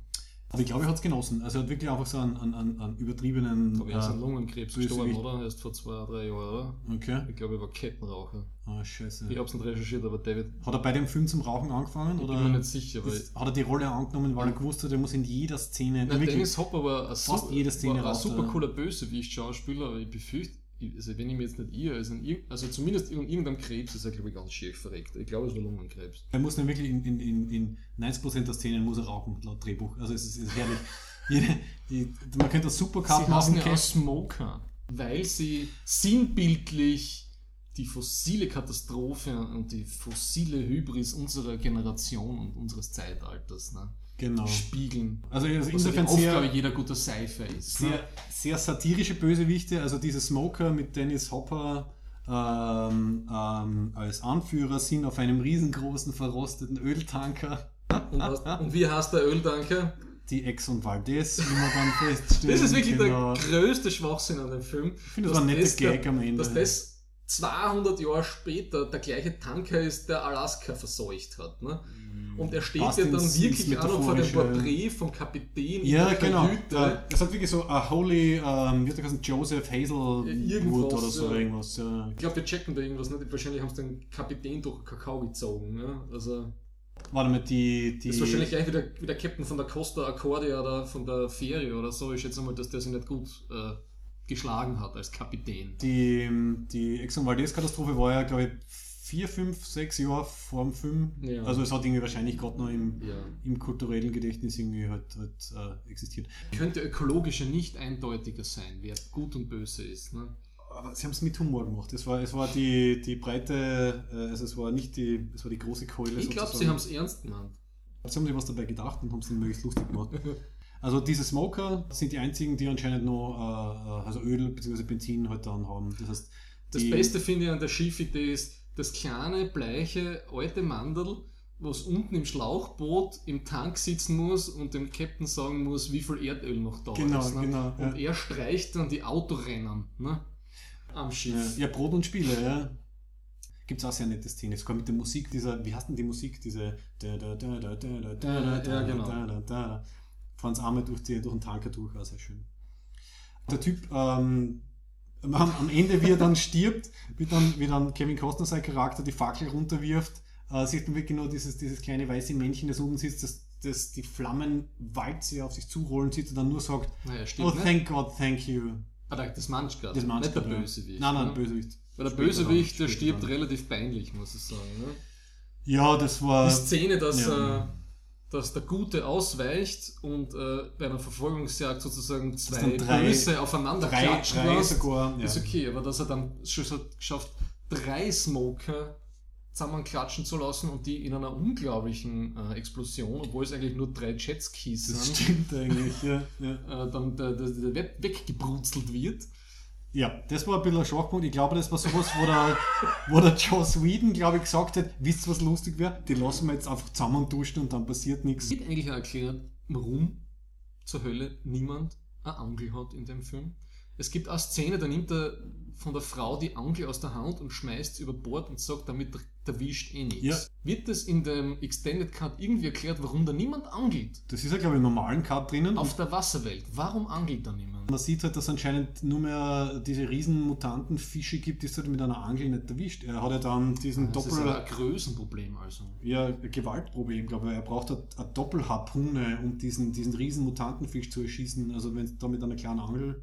Speaker 1: Aber ich glaube, er hat es genossen. Also er hat wirklich einfach so einen, einen, einen, übertriebenen.
Speaker 2: Aber er ist an
Speaker 1: äh,
Speaker 2: Lungenkrebs
Speaker 1: Bösewicht.
Speaker 2: gestorben, oder? Erst vor zwei, drei Jahren, oder?
Speaker 1: okay.
Speaker 2: Ich glaube, er war Kettenraucher.
Speaker 1: Ah, scheiße.
Speaker 2: Ich habe es nicht recherchiert, aber David,
Speaker 1: Hat er bei dem Film zum Rauchen angefangen?
Speaker 2: ich
Speaker 1: Oder
Speaker 2: bin mir nicht sicher, weil
Speaker 1: ist, hat er die Rolle angenommen, weil er gewusst hat, er muss in jeder Szene.
Speaker 2: Na,
Speaker 1: wirklich,
Speaker 2: Dennis Hopper war ein,
Speaker 1: fast
Speaker 2: super,
Speaker 1: jede Szene
Speaker 2: war ein super
Speaker 1: er.
Speaker 2: cooler Bösewicht-Schauspieler, aber ich befürchte, ich- also wenn ich mir jetzt nicht irre, also, also zumindest in irgendeinem Krebs ist er, glaube ich, ganz schief verreckt. Ich glaube, es war Lungenkrebs.
Speaker 1: er muss dann wirklich in, in, in, in 90% der Szenen muss er rauchen, laut Drehbuch. Also es ist, ist herrlich. Jede, die, man könnte das Supercut
Speaker 2: Sie
Speaker 1: machen.
Speaker 2: ja. Smoker, weil sie sinnbildlich die fossile Katastrophe und die fossile Hybris unserer Generation und unseres Zeitalters ne,
Speaker 1: Genau.
Speaker 2: spiegeln.
Speaker 1: Also, also insofern
Speaker 2: Aufgabe
Speaker 1: sehr,
Speaker 2: jeder guter Seife ist.
Speaker 1: sehr,
Speaker 2: Ne?
Speaker 1: sehr satirische Bösewichte. Also diese Smoker mit Dennis Hopper ähm, ähm, als Anführer sind auf einem riesengroßen verrosteten Öltanker.
Speaker 2: Und, was, und wie heißt der Öltanker?
Speaker 1: Die Ex und Valdez, wie man dann feststellt.
Speaker 2: Das ist wirklich
Speaker 1: genau.
Speaker 2: der größte Schwachsinn an dem Film. Ich
Speaker 1: finde, das war ein netter Gag am Ende.
Speaker 2: Dass das 200 Jahre später der gleiche Tanker ist, der Alaska verseucht hat. Ne? Und er steht
Speaker 1: Passt
Speaker 2: ja dann
Speaker 1: ins-
Speaker 2: wirklich
Speaker 1: ins
Speaker 2: auch noch vor dem. Porträt vom Kapitän in
Speaker 1: Ja,
Speaker 2: der
Speaker 1: genau. Ja, Das hat wirklich so a Holy, ähm, wie hat geheißen, Joseph Hazelwood
Speaker 2: Irgendwas,
Speaker 1: oder so
Speaker 2: ja.
Speaker 1: irgendwas. Ja.
Speaker 2: Ich glaube, wir checken da irgendwas nicht. Wahrscheinlich haben sie den Kapitän durch Kakao gezogen. Ne? Also,
Speaker 1: Warte mal, die. die
Speaker 2: das ist wahrscheinlich gleich wie der, wie der Captain von der Costa Accordia oder von der Fähre oder so. Ich schätze mal, dass der sich nicht gut äh, geschlagen hat als Kapitän.
Speaker 1: die, die Exxon Valdez-Katastrophe war ja, glaube ich, vier, fünf, sechs Jahre vor dem Film.
Speaker 2: Ja.
Speaker 1: Also es hat irgendwie wahrscheinlich gerade noch im,
Speaker 2: Ja.
Speaker 1: im kulturellen Gedächtnis irgendwie halt, halt äh, existiert.
Speaker 2: Könnte ökologischer nicht eindeutiger sein, wer gut und böse ist. Ne?
Speaker 1: Aber sie haben es mit Humor gemacht. Es war, es war die, die breite, äh, also es war nicht die, es war die große Keule.
Speaker 2: Ich glaube, sie haben es ernst gemeint.
Speaker 1: Sie haben sich was dabei gedacht und haben es dann möglichst lustig gemacht. Also diese Smoker sind die einzigen, die anscheinend noch äh, äh, also Öl bzw. Benzin halt dann haben. Das heißt,
Speaker 2: Das Beste finde ich an der Schiffidee ist das kleine, bleiche, alte Mandel, was unten im Schlauchboot im Tank sitzen muss und dem Captain sagen muss, wie viel Erdöl noch da
Speaker 1: Genau,
Speaker 2: ist. Ne?
Speaker 1: genau,
Speaker 2: Und
Speaker 1: ja.
Speaker 2: er streicht dann die Autorennen ne? am
Speaker 1: Ja,
Speaker 2: Schiff.
Speaker 1: ja, Brot und Spiele, ja. Gibt es auch sehr nette Szenen. Sogar mit der Musik dieser, wie heißt denn die Musik? Diese. Da, da, da, da, da, da, da,
Speaker 2: Ja, genau.
Speaker 1: Fahren sie einmal durch, die, durch den Tanker durch, auch sehr schön. Der Typ, ähm, am, Ende, wie er dann stirbt, wie dann, wie dann Kevin Costner sein Charakter die Fackel runterwirft, äh, sieht man wirklich nur dieses, dieses kleine weiße Männchen, das oben sitzt, das, das die Flammen walze auf sich zurollen sieht und dann nur sagt,
Speaker 2: Naja,
Speaker 1: oh
Speaker 2: stimmt. ne?
Speaker 1: thank God, thank you.
Speaker 2: Ah, da- das gerade.
Speaker 1: Das meinst
Speaker 2: Nicht der
Speaker 1: ja.
Speaker 2: Bösewicht.
Speaker 1: Nein, nein,
Speaker 2: ne?
Speaker 1: Bösewicht.
Speaker 2: Weil der Bösewicht, der stirbt
Speaker 1: dann.
Speaker 2: relativ peinlich, muss ich sagen. Ne?
Speaker 1: Ja, das war.
Speaker 2: Die Szene, dass,
Speaker 1: ja.
Speaker 2: äh, dass der Gute ausweicht und äh, bei einer Verfolgungsjagd sozusagen zwei Böse aufeinander
Speaker 1: drei,
Speaker 2: klatschen
Speaker 1: drei
Speaker 2: lässt,
Speaker 1: sogar. Ja.
Speaker 2: ist okay. Aber dass er dann geschafft, drei Smoker zusammenklatschen zu lassen und die in einer unglaublichen äh, Explosion, obwohl es eigentlich nur drei Jetskis
Speaker 1: Das
Speaker 2: sind,
Speaker 1: stimmt eigentlich, ja. ja.
Speaker 2: äh, dann der, der, der weg- weggebrutzelt wird.
Speaker 1: Ja, das war ein bisschen ein Schwachpunkt. Ich glaube, das war sowas, wo der, wo der Joss Whedon, glaube ich, gesagt hat, wisst ihr, was lustig wäre? Die lassen wir jetzt einfach zusammen duschen und dann passiert nichts.
Speaker 2: Wird eigentlich auch erklärt, warum zur Hölle niemand eine Angel hat in dem Film. Es gibt eine Szene, da nimmt er von der Frau die Angel aus der Hand und schmeißt sie über Bord und sagt, damit erwischt eh nichts.
Speaker 1: Ja.
Speaker 2: Wird das in dem Extended Cut irgendwie erklärt, warum da niemand angelt?
Speaker 1: Das ist ja, glaube ich, im normalen Cut drinnen.
Speaker 2: Auf der Wasserwelt. Warum angelt da niemand?
Speaker 1: Man sieht halt, dass es anscheinend nur mehr diese riesen Mutantenfische gibt, die es halt mit einer Angel nicht erwischt. Er hat ja dann diesen
Speaker 2: Das ist
Speaker 1: Doppel...
Speaker 2: aber ein Größenproblem also.
Speaker 1: ja, ein Gewaltproblem, glaube ich. Er braucht eine, eine Doppelharpune, um diesen, diesen riesen Mutantenfisch zu erschießen. Also wenn es da mit einer kleinen Angel.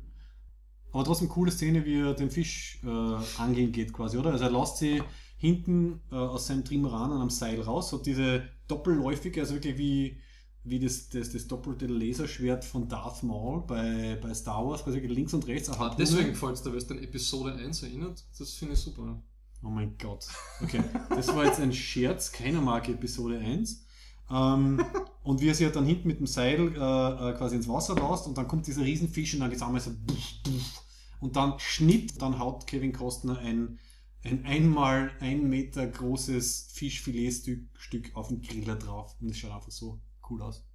Speaker 1: Aber trotzdem coole Szene, wie er den Fisch äh, angeln geht quasi, oder? Also er lässt sie hinten äh, aus seinem Trimaran an einem Seil raus, hat diese doppelläufige, also wirklich wie, wie das, das, das doppelte Laserschwert von Darth Maul bei, bei Star Wars, quasi links und rechts.
Speaker 2: Ah, deswegen dir, weil es an Episode 1 erinnert. Das finde ich super.
Speaker 1: Oh mein Gott. Okay, das war jetzt ein Scherz, keiner mag Episode 1. Ähm, und wie er sich halt dann hinten mit dem Seil äh, äh, quasi ins Wasser lässt und dann kommt dieser Riesenfisch und dann geht es einmal so buff, buff, und dann Schnitt, dann haut Kevin Costner ein, ein einmal ein Meter großes Fischfiletstück Stück auf den Griller drauf und es schaut einfach so cool aus.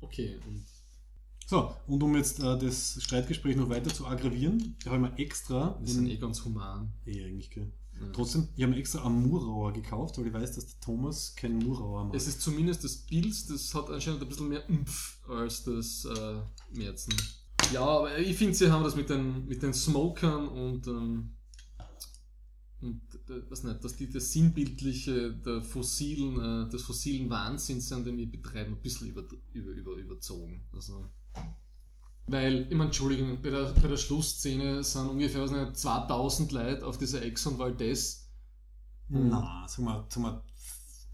Speaker 2: Okay, und
Speaker 1: So, und um jetzt äh, das Streitgespräch noch weiter zu aggravieren, habe ich mir extra
Speaker 2: wir sind eh ganz human.
Speaker 1: Eh, eigentlich, gell.
Speaker 2: Ja.
Speaker 1: Trotzdem, ich habe mir extra einen Murauer gekauft, weil ich weiß, dass der Thomas keinen Murauer macht.
Speaker 2: Es ist zumindest das Bild, das hat anscheinend ein bisschen mehr Umpf als das äh, Märzen. Ja, aber ich finde, sie haben das mit den, mit den Smokern und, ähm, und äh, was nicht, dass die das Sinnbildliche der fossilen, äh, des fossilen Wahnsinns, an dem wir betreiben, ein bisschen über, über, über, überzogen. Also, weil, ich meine, Entschuldigung, bei der, bei der Schlussszene sind ungefähr was nicht, 2000 Leute auf dieser Exxon Valdez
Speaker 1: Na, sag mal, sag mal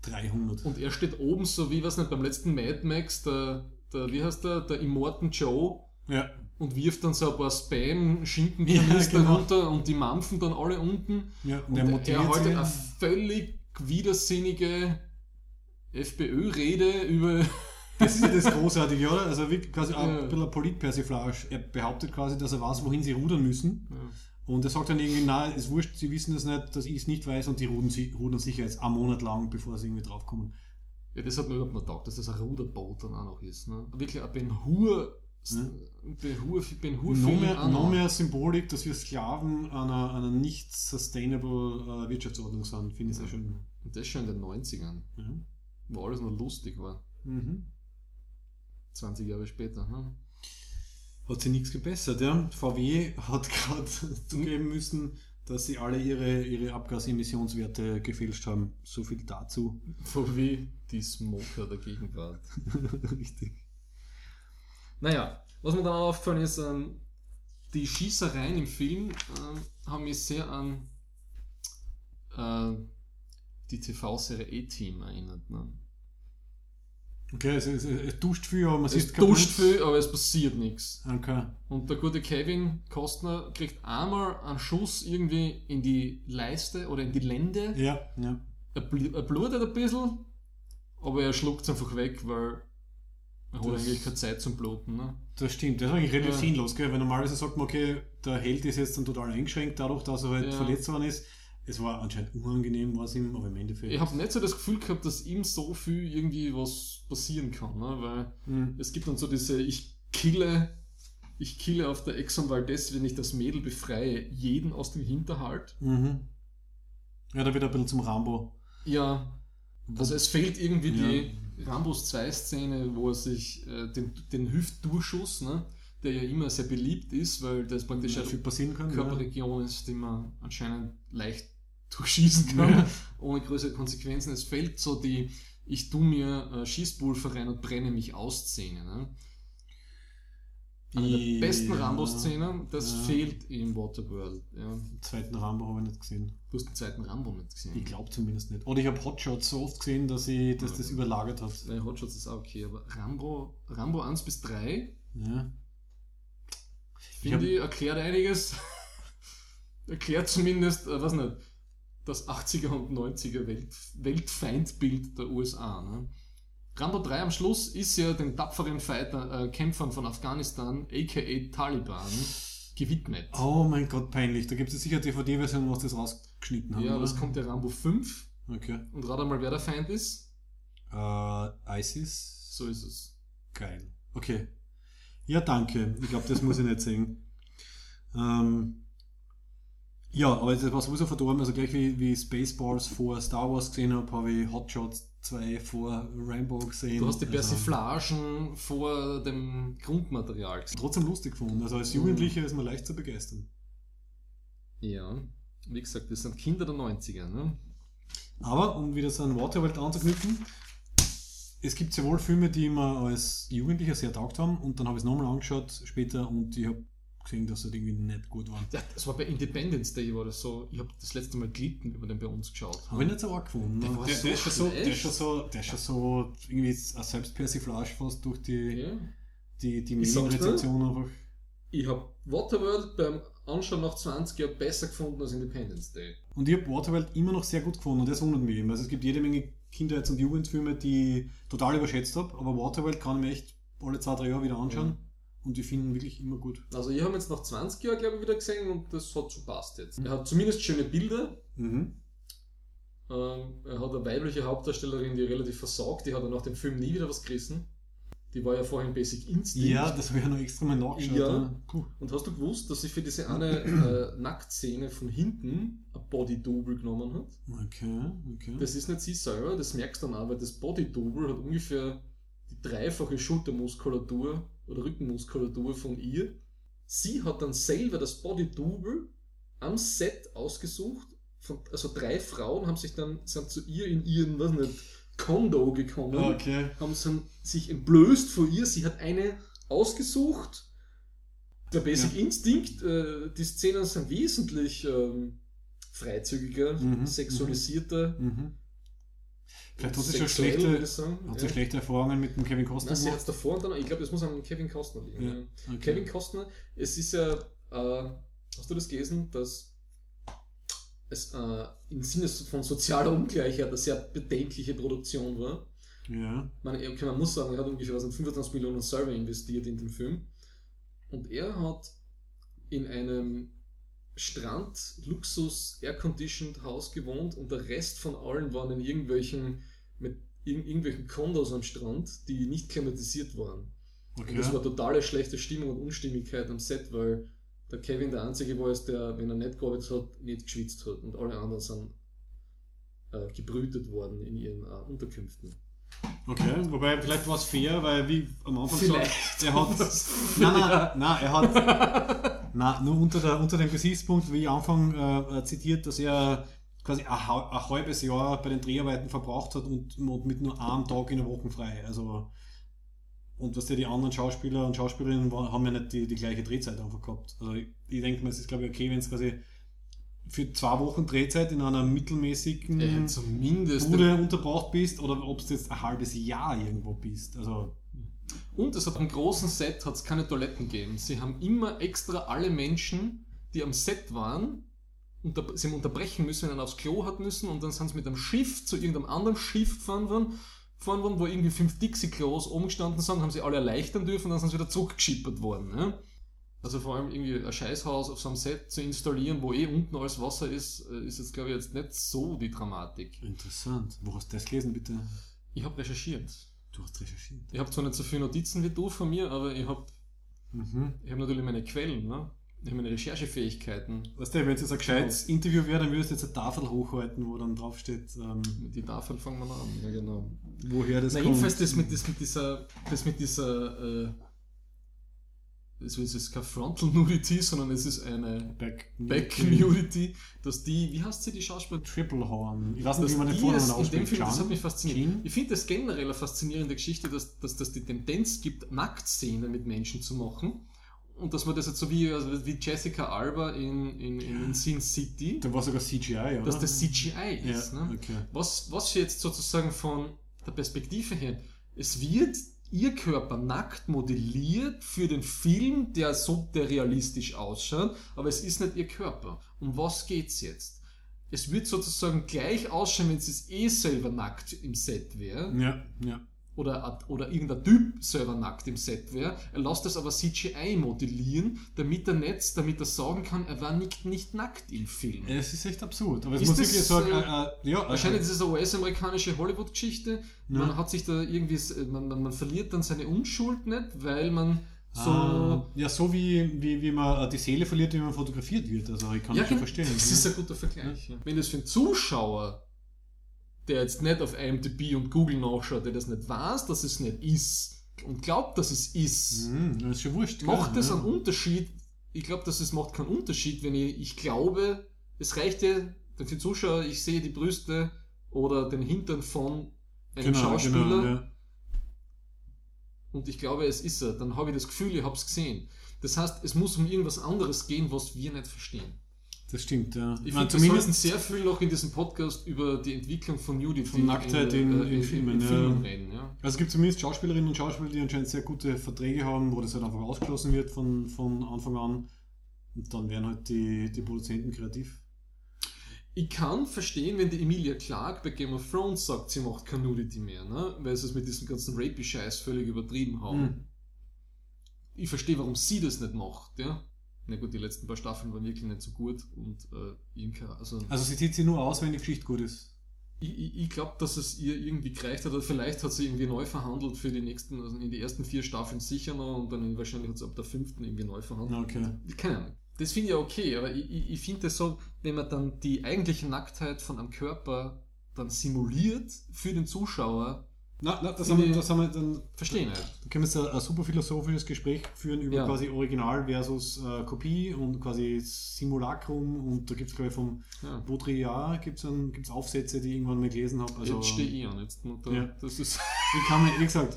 Speaker 1: 300.
Speaker 2: Und er steht oben so wie, was nicht, beim letzten Mad Max, der, der wie heißt der, der Immortan Joe
Speaker 1: ja,
Speaker 2: und wirft dann so ein paar Spam-Schinkenkanister
Speaker 1: Ja, genau.
Speaker 2: runter und die mampfen dann alle unten.
Speaker 1: ja, und
Speaker 2: Und
Speaker 1: der
Speaker 2: er haltet eine völlig widersinnige FPÖ-Rede über.
Speaker 1: Das ist ja das Großartige, oder? Also wie quasi
Speaker 2: Ja.
Speaker 1: ein bisschen eine Politpersiflage. Er behauptet quasi, dass er weiß, wohin sie rudern müssen. Und er sagt dann irgendwie, na, ist wurscht, sie wissen das nicht, dass ich es nicht weiß und die rudern, sie- rudern sicher jetzt einen Monat lang, bevor sie irgendwie draufkommen.
Speaker 2: Ja, das hat mir überhaupt nicht gedacht, dass das ein Ruderboot dann auch noch ist. Ne? Wirklich ein Ben Hur. Ben Hur, ben Hur
Speaker 1: Noch mehr, noch mehr Symbolik, dass wir Sklaven einer, einer nicht sustainable äh, Wirtschaftsordnung sind, finde ich sehr schön.
Speaker 2: Und das schon in den 90ern,
Speaker 1: Ja.
Speaker 2: wo alles noch lustig war.
Speaker 1: Mhm.
Speaker 2: 20 Jahre später. Hm?
Speaker 1: Hat sich nichts gebessert, ja. VW hat gerade zugeben müssen, dass sie alle ihre, ihre Abgasemissionswerte gefälscht haben. So viel dazu.
Speaker 2: VW, die Smoker der Gegenwart.
Speaker 1: Richtig.
Speaker 2: Naja, was mir dann auch aufgefallen ist, ähm, die Schießereien im Film ähm, haben mich sehr an äh, die TV-Serie A-Team erinnert. Ne?
Speaker 1: Okay, es, es, es duscht viel, aber man
Speaker 2: Es
Speaker 1: sieht kein
Speaker 2: duscht
Speaker 1: Blut.
Speaker 2: viel, aber es passiert nichts.
Speaker 1: Okay.
Speaker 2: Und der gute Kevin Costner kriegt einmal einen Schuss irgendwie in die Leiste oder in die Lende.
Speaker 1: Ja, ja.
Speaker 2: Er, bl er blutet ein bisschen, aber er schluckt es einfach weg, weil er hat eigentlich keine Zeit zum Bluten. Ne?
Speaker 1: Das stimmt. Das ist eigentlich relativ
Speaker 2: Ja.
Speaker 1: sinnlos, gell? Weil normalerweise sagt man, okay, der Held ist jetzt dann total eingeschränkt, dadurch, dass er halt
Speaker 2: Ja.
Speaker 1: verletzt worden ist. Es war anscheinend unangenehm, war es ihm, aber im Endeffekt.
Speaker 2: Ich habe nicht so das Gefühl gehabt, dass ihm so viel irgendwie was passieren kann, ne? weil
Speaker 1: Hm.
Speaker 2: es gibt dann so diese, ich kille, ich kille auf der Exxon Valdez, wenn ich das Mädel befreie, jeden aus dem Hinterhalt.
Speaker 1: Mhm. Ja, da wird er ein bisschen zum Rambo.
Speaker 2: Ja, also es fehlt irgendwie
Speaker 1: Ja.
Speaker 2: die Rambos 2 Szene, wo er sich äh, den, den Hüftdurchschuss, ne, der ja immer sehr beliebt ist, weil das praktisch
Speaker 1: Ja,
Speaker 2: eine
Speaker 1: viel passieren kann. Ja.
Speaker 2: Körperregion ist, die man anscheinend leicht durchschießen kann,
Speaker 1: Ja.
Speaker 2: ohne größere Konsequenzen. Es fehlt so die, ich tu mir äh, Schießpulver rein und brenne mich aus Szene. Ne? Eine der besten Rambo-Szenen, das
Speaker 1: Ja.
Speaker 2: fehlt im Waterworld. Ja.
Speaker 1: Den zweiten Rambo habe ich nicht gesehen.
Speaker 2: Du hast den zweiten Rambo nicht gesehen.
Speaker 1: Ich glaube zumindest nicht. Oder ich habe Hotshots so oft gesehen, dass, ich, dass
Speaker 2: Ja,
Speaker 1: das
Speaker 2: ja.
Speaker 1: überlagert hat.
Speaker 2: Nein, Hotshots ist auch okay, aber Rambo, Rambo 1 bis 3,
Speaker 1: Ja. Ich
Speaker 2: finde ich, erklärt einiges. erklärt zumindest, äh, was nicht, das 80er und 90er Welt, Weltfeindbild der USA. Ne? Rambo 3 am Schluss ist ja den tapferen Fighter, äh, Kämpfern von Afghanistan, aka Taliban, gewidmet.
Speaker 1: Oh mein Gott, peinlich. Da gibt es sicher DVD-Version, wo sie das rausgeschnitten haben.
Speaker 2: ja,
Speaker 1: oder?
Speaker 2: das kommt der Rambo 5
Speaker 1: Okay.
Speaker 2: und rat einmal, wer der Feind ist.
Speaker 1: Äh, ISIS.
Speaker 2: So ist es.
Speaker 1: Geil. Okay. Ja, danke. Ich glaube, das muss ich nicht sehen. Ähm, ja, aber das war sowieso verdorben. Also gleich wie, wie Spaceballs vor Star Wars gesehen habe, habe ich Hotshots 2 vor Rambo gesehen.
Speaker 2: Du hast die
Speaker 1: Also,
Speaker 2: Persiflagen vor dem Grundmaterial gesehen.
Speaker 1: trotzdem lustig gefunden. Also als
Speaker 2: Mhm.
Speaker 1: Jugendlicher ist man leicht zu begeistern.
Speaker 2: Ja, wie gesagt, wir sind Kinder der 90er. Ne?
Speaker 1: Aber, um wieder so an Waterworld anzuknüpfen, es gibt sehr wohl Filme, die mir als Jugendlicher sehr taugt haben und dann habe ich es nochmal angeschaut später und ich habe gesehen, dass sie irgendwie nicht gut waren.
Speaker 2: Ja, das war bei Independence Day, war das so. Ich habe das letzte Mal Glitten über den bei uns geschaut.
Speaker 1: Habe ich nicht so arg gefunden.
Speaker 2: Der
Speaker 1: Der,
Speaker 2: war
Speaker 1: der,
Speaker 2: so
Speaker 1: ist schon so, der ist schon so, der ist schon so irgendwie eine Selbstpersiflage fast durch die,
Speaker 2: Ja.
Speaker 1: die, die Medienrezeption einfach.
Speaker 2: Ich habe Waterworld beim Anschauen nach 20 Jahren besser gefunden als Independence Day.
Speaker 1: Und ich habe Waterworld immer noch sehr gut gefunden und das wundert mich eben. Also es gibt jede Menge Kindheits- und Jugendfilme, die ich total überschätzt habe, aber Waterworld kann ich mir echt alle zwei, drei Jahre wieder anschauen und ich finde ihn wirklich immer gut.
Speaker 2: Also ich habe jetzt nach 20 Jahren, glaube ich, wieder gesehen und das hat so passt jetzt. Er hat zumindest schöne Bilder.
Speaker 1: Mhm.
Speaker 2: Ähm, er hat eine weibliche Hauptdarstellerin, die relativ versagt. Die hat er nach dem Film nie wieder was gerissen. Die war ja vorhin Basic Instinct.
Speaker 1: Ja, das habe ich ja noch extra mal nachgeschaut.
Speaker 2: Ja.
Speaker 1: Puh.
Speaker 2: Und hast du gewusst, dass sie für diese eine äh, Nacktszene von hinten ein Body-Double genommen hat?
Speaker 1: Okay, okay.
Speaker 2: Das ist nicht sie selber, das merkst du dann auch, weil das Body-Double hat ungefähr die dreifache Schultermuskulatur oder Rückenmuskulatur von ihr. Sie hat dann selber das Body-Double am Set ausgesucht. Von, also drei Frauen haben sich dann sind zu ihr in ihren, was nicht, Kondo gekommen
Speaker 1: okay.
Speaker 2: haben sie sich entblößt vor ihr. Sie hat eine ausgesucht. Der Basic
Speaker 1: Ja.
Speaker 2: Instinct, äh, die Szenen sind wesentlich ähm, freizügiger,
Speaker 1: Mhm,
Speaker 2: sexualisierter.
Speaker 1: Mhm. Vielleicht hat sie schon schlechte, hat
Speaker 2: Ja.
Speaker 1: schlechte Erfahrungen mit dem Kevin Costner
Speaker 2: Nein, sie hat es davor und dann, ich glaube, das muss an Kevin Costner liegen.
Speaker 1: Ja,
Speaker 2: Ja.
Speaker 1: okay.
Speaker 2: Kevin Costner, es ist ja, äh, hast du das gelesen, dass es äh, im Sinne von sozialer Ungleichheit eine sehr bedenkliche Produktion war?
Speaker 1: Ja.
Speaker 2: Meine, okay, man muss sagen, er hat ungefähr was, 25 Millionen selber investiert in den Film. Und er hat in einem Strand-Luxus-Air-Conditioned Haus gewohnt und der Rest von allen waren in irgendwelchen, mit ir irgendwelchen Kondos am Strand, die nicht klimatisiert waren.
Speaker 1: Okay.
Speaker 2: Und das war totale schlechte Stimmung und Unstimmigkeit am Set, weil der Kevin der Einzige war, ist, der, wenn er nicht gearbeitet hat, nicht geschwitzt hat. Und alle anderen sind äh, gebrütet worden in ihren äh, Unterkünften.
Speaker 1: Okay, wobei vielleicht war es fair, weil wie am Anfang
Speaker 2: Vielleicht.
Speaker 1: gesagt, er hat. nein, nein, nein, er hat. Nein, nur unter, der, unter dem Gesichtspunkt, wie am Anfang äh, zitiert, dass er quasi ein, ein halbes Jahr bei den Dreharbeiten verbraucht hat und, und mit nur einem Tag in der Woche frei. Also. Und was ja die anderen Schauspieler und Schauspielerinnen waren, haben ja nicht die, die gleiche Drehzeit einfach gehabt. Also ich, ich denke mal, es ist glaube ich okay, wenn es quasi für zwei Wochen Drehzeit in einer mittelmäßigen
Speaker 2: Äh, zumindest.
Speaker 1: Bude unterbraucht bist oder ob du jetzt ein halbes Jahr irgendwo bist. Also,
Speaker 2: Und es hat am großen Set hat's keine Toiletten gegeben. Sie haben immer extra alle Menschen, die am Set waren, unter, sie haben unterbrechen müssen, wenn er aufs Klo hat müssen und dann sind sie mit einem Schiff zu irgendeinem anderen Schiff gefahren worden, gefahren worden wo irgendwie fünf Dixie-Klos oben gestanden sind, haben sie alle erleichtern dürfen und dann sind sie wieder zurückgeschippert worden. Ja? Also vor allem irgendwie ein Scheißhaus auf so einem Set zu installieren, wo eh unten alles Wasser ist, äh, ist jetzt glaube ich jetzt nicht so die Dramatik.
Speaker 1: interessant. Wo hast du das gelesen, bitte?
Speaker 2: Ich habe recherchiert.
Speaker 1: Du hast recherchiert.
Speaker 2: Ich habe zwar nicht so viele Notizen wie du von mir, aber ich habe
Speaker 1: Mhm.
Speaker 2: Ich habe natürlich meine Quellen, ne? ich habe meine Recherchefähigkeiten.
Speaker 1: Weißt du, wenn es jetzt ein gescheites Interview wäre, dann würdest du jetzt eine Tafel hochhalten, wo dann draufsteht, ähm,
Speaker 2: Die Tafel fangen wir an. Ja, genau.
Speaker 1: woher das
Speaker 2: Na,
Speaker 1: kommt.
Speaker 2: jedenfalls das mit, das mit dieser, das mit dieser, äh, es ist kein Frontal Nudity, sondern es ist eine
Speaker 1: Back,
Speaker 2: Back Nudity, dass die, wie heißt sie, die Schauspielerin?
Speaker 1: Triple Horn. Ich weiß nicht, wie man den Vornamen
Speaker 2: es in dem
Speaker 1: ausspricht.
Speaker 2: Film, das hat mich fasziniert.
Speaker 1: Chin?
Speaker 2: Ich finde das generell eine faszinierende Geschichte, dass, dass, dass die Tendenz gibt, Nacktszenen mit Menschen zu machen. Und dass man das jetzt so wie, also wie Jessica Alba in, in, in, in Sin City,
Speaker 1: Da war sogar CGI, oder?
Speaker 2: dass das CGI
Speaker 1: ja,
Speaker 2: ist. Ne?
Speaker 1: okay.
Speaker 2: Was, was jetzt sozusagen von der Perspektive her, es wird ihr Körper nackt modelliert für den Film, der so der realistisch ausschaut, aber es ist nicht ihr Körper. Um was geht's jetzt? Es wird sozusagen gleich ausschauen, wenn es eh selber nackt im Set wäre
Speaker 1: Ja, ja.
Speaker 2: Oder, oder irgendein Typ selber nackt im Set wäre. Er lässt das aber CGI modellieren, damit er nicht, damit er sagen kann, er war nicht, nicht nackt im Film.
Speaker 1: Es ist echt absurd. Aber es
Speaker 2: Ist
Speaker 1: muss
Speaker 2: das,
Speaker 1: wirklich sagen,
Speaker 2: äh,
Speaker 1: äh, äh, ja,
Speaker 2: Wahrscheinlich
Speaker 1: äh,
Speaker 2: ist es eine US-amerikanische Hollywood-Geschichte. Man
Speaker 1: Ja.
Speaker 2: hat sich da irgendwie, man, man, man verliert dann seine Unschuld nicht, weil man so.
Speaker 1: Ah, ja, so wie, wie, wie man äh, die Seele verliert, wie man fotografiert wird. Also ich kann das schon
Speaker 2: genau,
Speaker 1: verstehen.
Speaker 2: Das
Speaker 1: ja.
Speaker 2: ist ein guter Vergleich. Ja. Wenn das für einen Zuschauer, der jetzt nicht auf IMDb und Google nachschaut, der das nicht weiß, dass es nicht ist und glaubt, dass es ist,
Speaker 1: Mhm, das ist schon wurscht.
Speaker 2: macht
Speaker 1: gell?
Speaker 2: das
Speaker 1: ja.
Speaker 2: einen Unterschied? Ich glaube, dass es macht keinen Unterschied, wenn ich, ich glaube, es reicht ja für Zuschauer, ich sehe die Brüste oder den Hintern von einem
Speaker 1: Genau,
Speaker 2: Schauspieler
Speaker 1: genau, ja.
Speaker 2: und ich glaube, es ist er. Dann habe ich das Gefühl, ich habe es gesehen. Das heißt, es muss um irgendwas anderes gehen, was wir nicht verstehen.
Speaker 1: Das stimmt, ja.
Speaker 2: Ich
Speaker 1: meine,
Speaker 2: finde, wir sollten sehr viel noch in diesem Podcast über die Entwicklung von Nudity
Speaker 1: Von Nacktheit in-
Speaker 2: äh,
Speaker 1: in Filmen, ja.
Speaker 2: Filmen reden. Ja.
Speaker 1: Also es gibt zumindest Schauspielerinnen und Schauspieler, die anscheinend sehr gute Verträge haben, wo das halt einfach ausgeschlossen wird von, von Anfang an. Und dann werden halt die, die Produzenten kreativ.
Speaker 2: Ich kann verstehen, wenn die Emilia Clarke bei Game of Thrones sagt, sie macht kein Nudity mehr, ne? weil sie es mit diesem ganzen Rapey-Scheiß völlig übertrieben haben.
Speaker 1: Mhm.
Speaker 2: Ich verstehe, warum sie das nicht macht. Ja? Na gut, die letzten paar Staffeln waren wirklich nicht so gut und äh, Inka, also
Speaker 1: Also sie zieht sie nur aus, wenn die Geschichte gut ist.
Speaker 2: ich, ich, ich glaube, dass es ihr irgendwie gereicht hat, oder vielleicht hat sie irgendwie neu verhandelt für die nächsten, also in die ersten vier Staffeln sicher noch und dann wahrscheinlich hat sie ab der fünften irgendwie neu verhandelt.
Speaker 1: Okay.
Speaker 2: Keine Ahnung. Das finde ich ja okay, aber ich, ich, ich finde das so, wenn man dann die eigentliche Nacktheit von einem Körper dann simuliert für den Zuschauer,
Speaker 1: Na, na das, haben wir, das haben wir dann.
Speaker 2: verstehe ich nicht.
Speaker 1: Da können wir jetzt ein, ein super philosophisches Gespräch führen über
Speaker 2: Ja.
Speaker 1: quasi Original versus äh, Kopie und quasi Simulacrum. Und da gibt es, glaube ich, vom
Speaker 2: Ja.
Speaker 1: Baudrillard gibt's ein, gibt's Aufsätze, die ich irgendwann mal gelesen habe. Also,
Speaker 2: jetzt stehe ich an. Jetzt, da,
Speaker 1: Ja.
Speaker 2: Das ist,
Speaker 1: Ich kann mich, wie gesagt,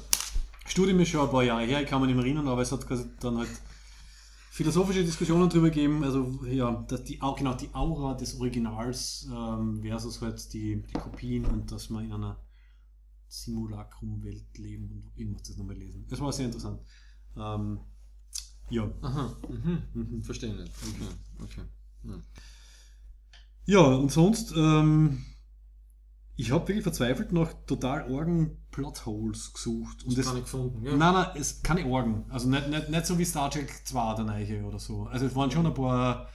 Speaker 1: Studium ist schon ein paar Jahre her, ich kann mich nicht mehr erinnern, aber es hat quasi dann halt philosophische Diskussionen darüber gegeben, also ja, dass die, Au- genau, die Aura des Originals ähm, versus halt die, die Kopien und dass wir in einer Simulacrum-Welt leben und ich muss das nochmal lesen. Das war sehr interessant. Ähm, ja.
Speaker 2: aha, mhm.
Speaker 1: Mhm.
Speaker 2: verstehe ich nicht. Okay, okay. Ja.
Speaker 1: Ja, und sonst, ähm, ich habe wirklich verzweifelt nach total orgen Plotholes gesucht. Und
Speaker 2: Das gar nicht gefunden. Ja.
Speaker 1: Nein, nein, es keine Orgen. Also nicht, nicht, nicht so wie Star Trek 2 der Neiche oder so. Also es waren schon ein paar,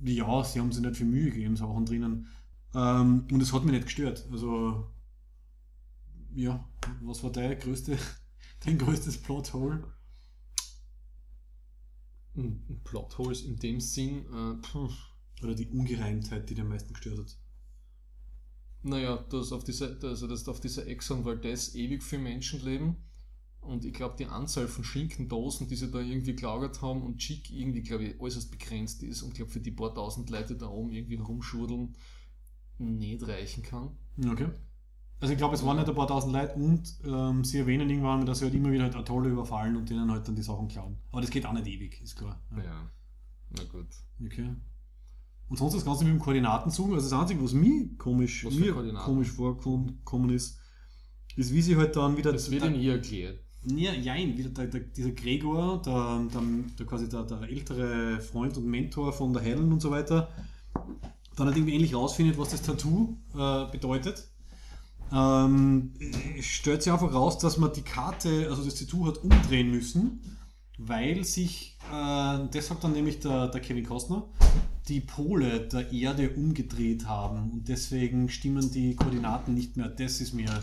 Speaker 1: ja, sie haben sich nicht viel Mühe gegeben, Sachen drinnen. Ähm, und es hat mich nicht gestört. Also, ja, was war dein größte, dein größtes Plothole?
Speaker 2: Ein Plotholes in dem Sinn, äh.
Speaker 1: Oder die Ungereimtheit, die dir am meisten gestört hat?
Speaker 2: Naja, dass auf dieser, also dass auf dieser Exxon Valdez ewig viele Menschen leben. Und ich glaube, die Anzahl von Schinkendosen, die sie da irgendwie gelagert haben und Chick irgendwie, glaube ich, äußerst begrenzt ist und glaube für die paar tausend Leute da oben irgendwie rumschurdeln, nicht reichen kann.
Speaker 1: Okay. Also ich glaube, es waren nicht ein paar tausend Leute und ähm, sie erwähnen irgendwann, dass sie halt immer wieder halt Atolle überfallen und denen halt dann die Sachen klauen. Aber das geht auch nicht ewig, ist klar.
Speaker 2: Ja, na gut.
Speaker 1: Okay. Und sonst das Ganze mit dem Koordinatenzug. Also das Einzige, was mir komisch,
Speaker 2: Was
Speaker 1: mir komisch vorgekommen ist, ist, wie sie halt dann wieder.
Speaker 2: Das wird ihnen eh erklärt.
Speaker 1: Ja, jein, wieder der, der, dieser Gregor, der, der, der quasi der, der ältere Freund und Mentor von der Helen und so weiter, dann halt irgendwie ähnlich rausfindet, was das Tattoo äh, bedeutet. Ähm, stellt sich einfach raus, dass man die Karte, also das Tattoo hat umdrehen müssen, weil sich, äh, sagt dann nämlich der, der Kevin Costner, die Pole der Erde umgedreht haben und deswegen stimmen die Koordinaten nicht mehr. Das ist mir,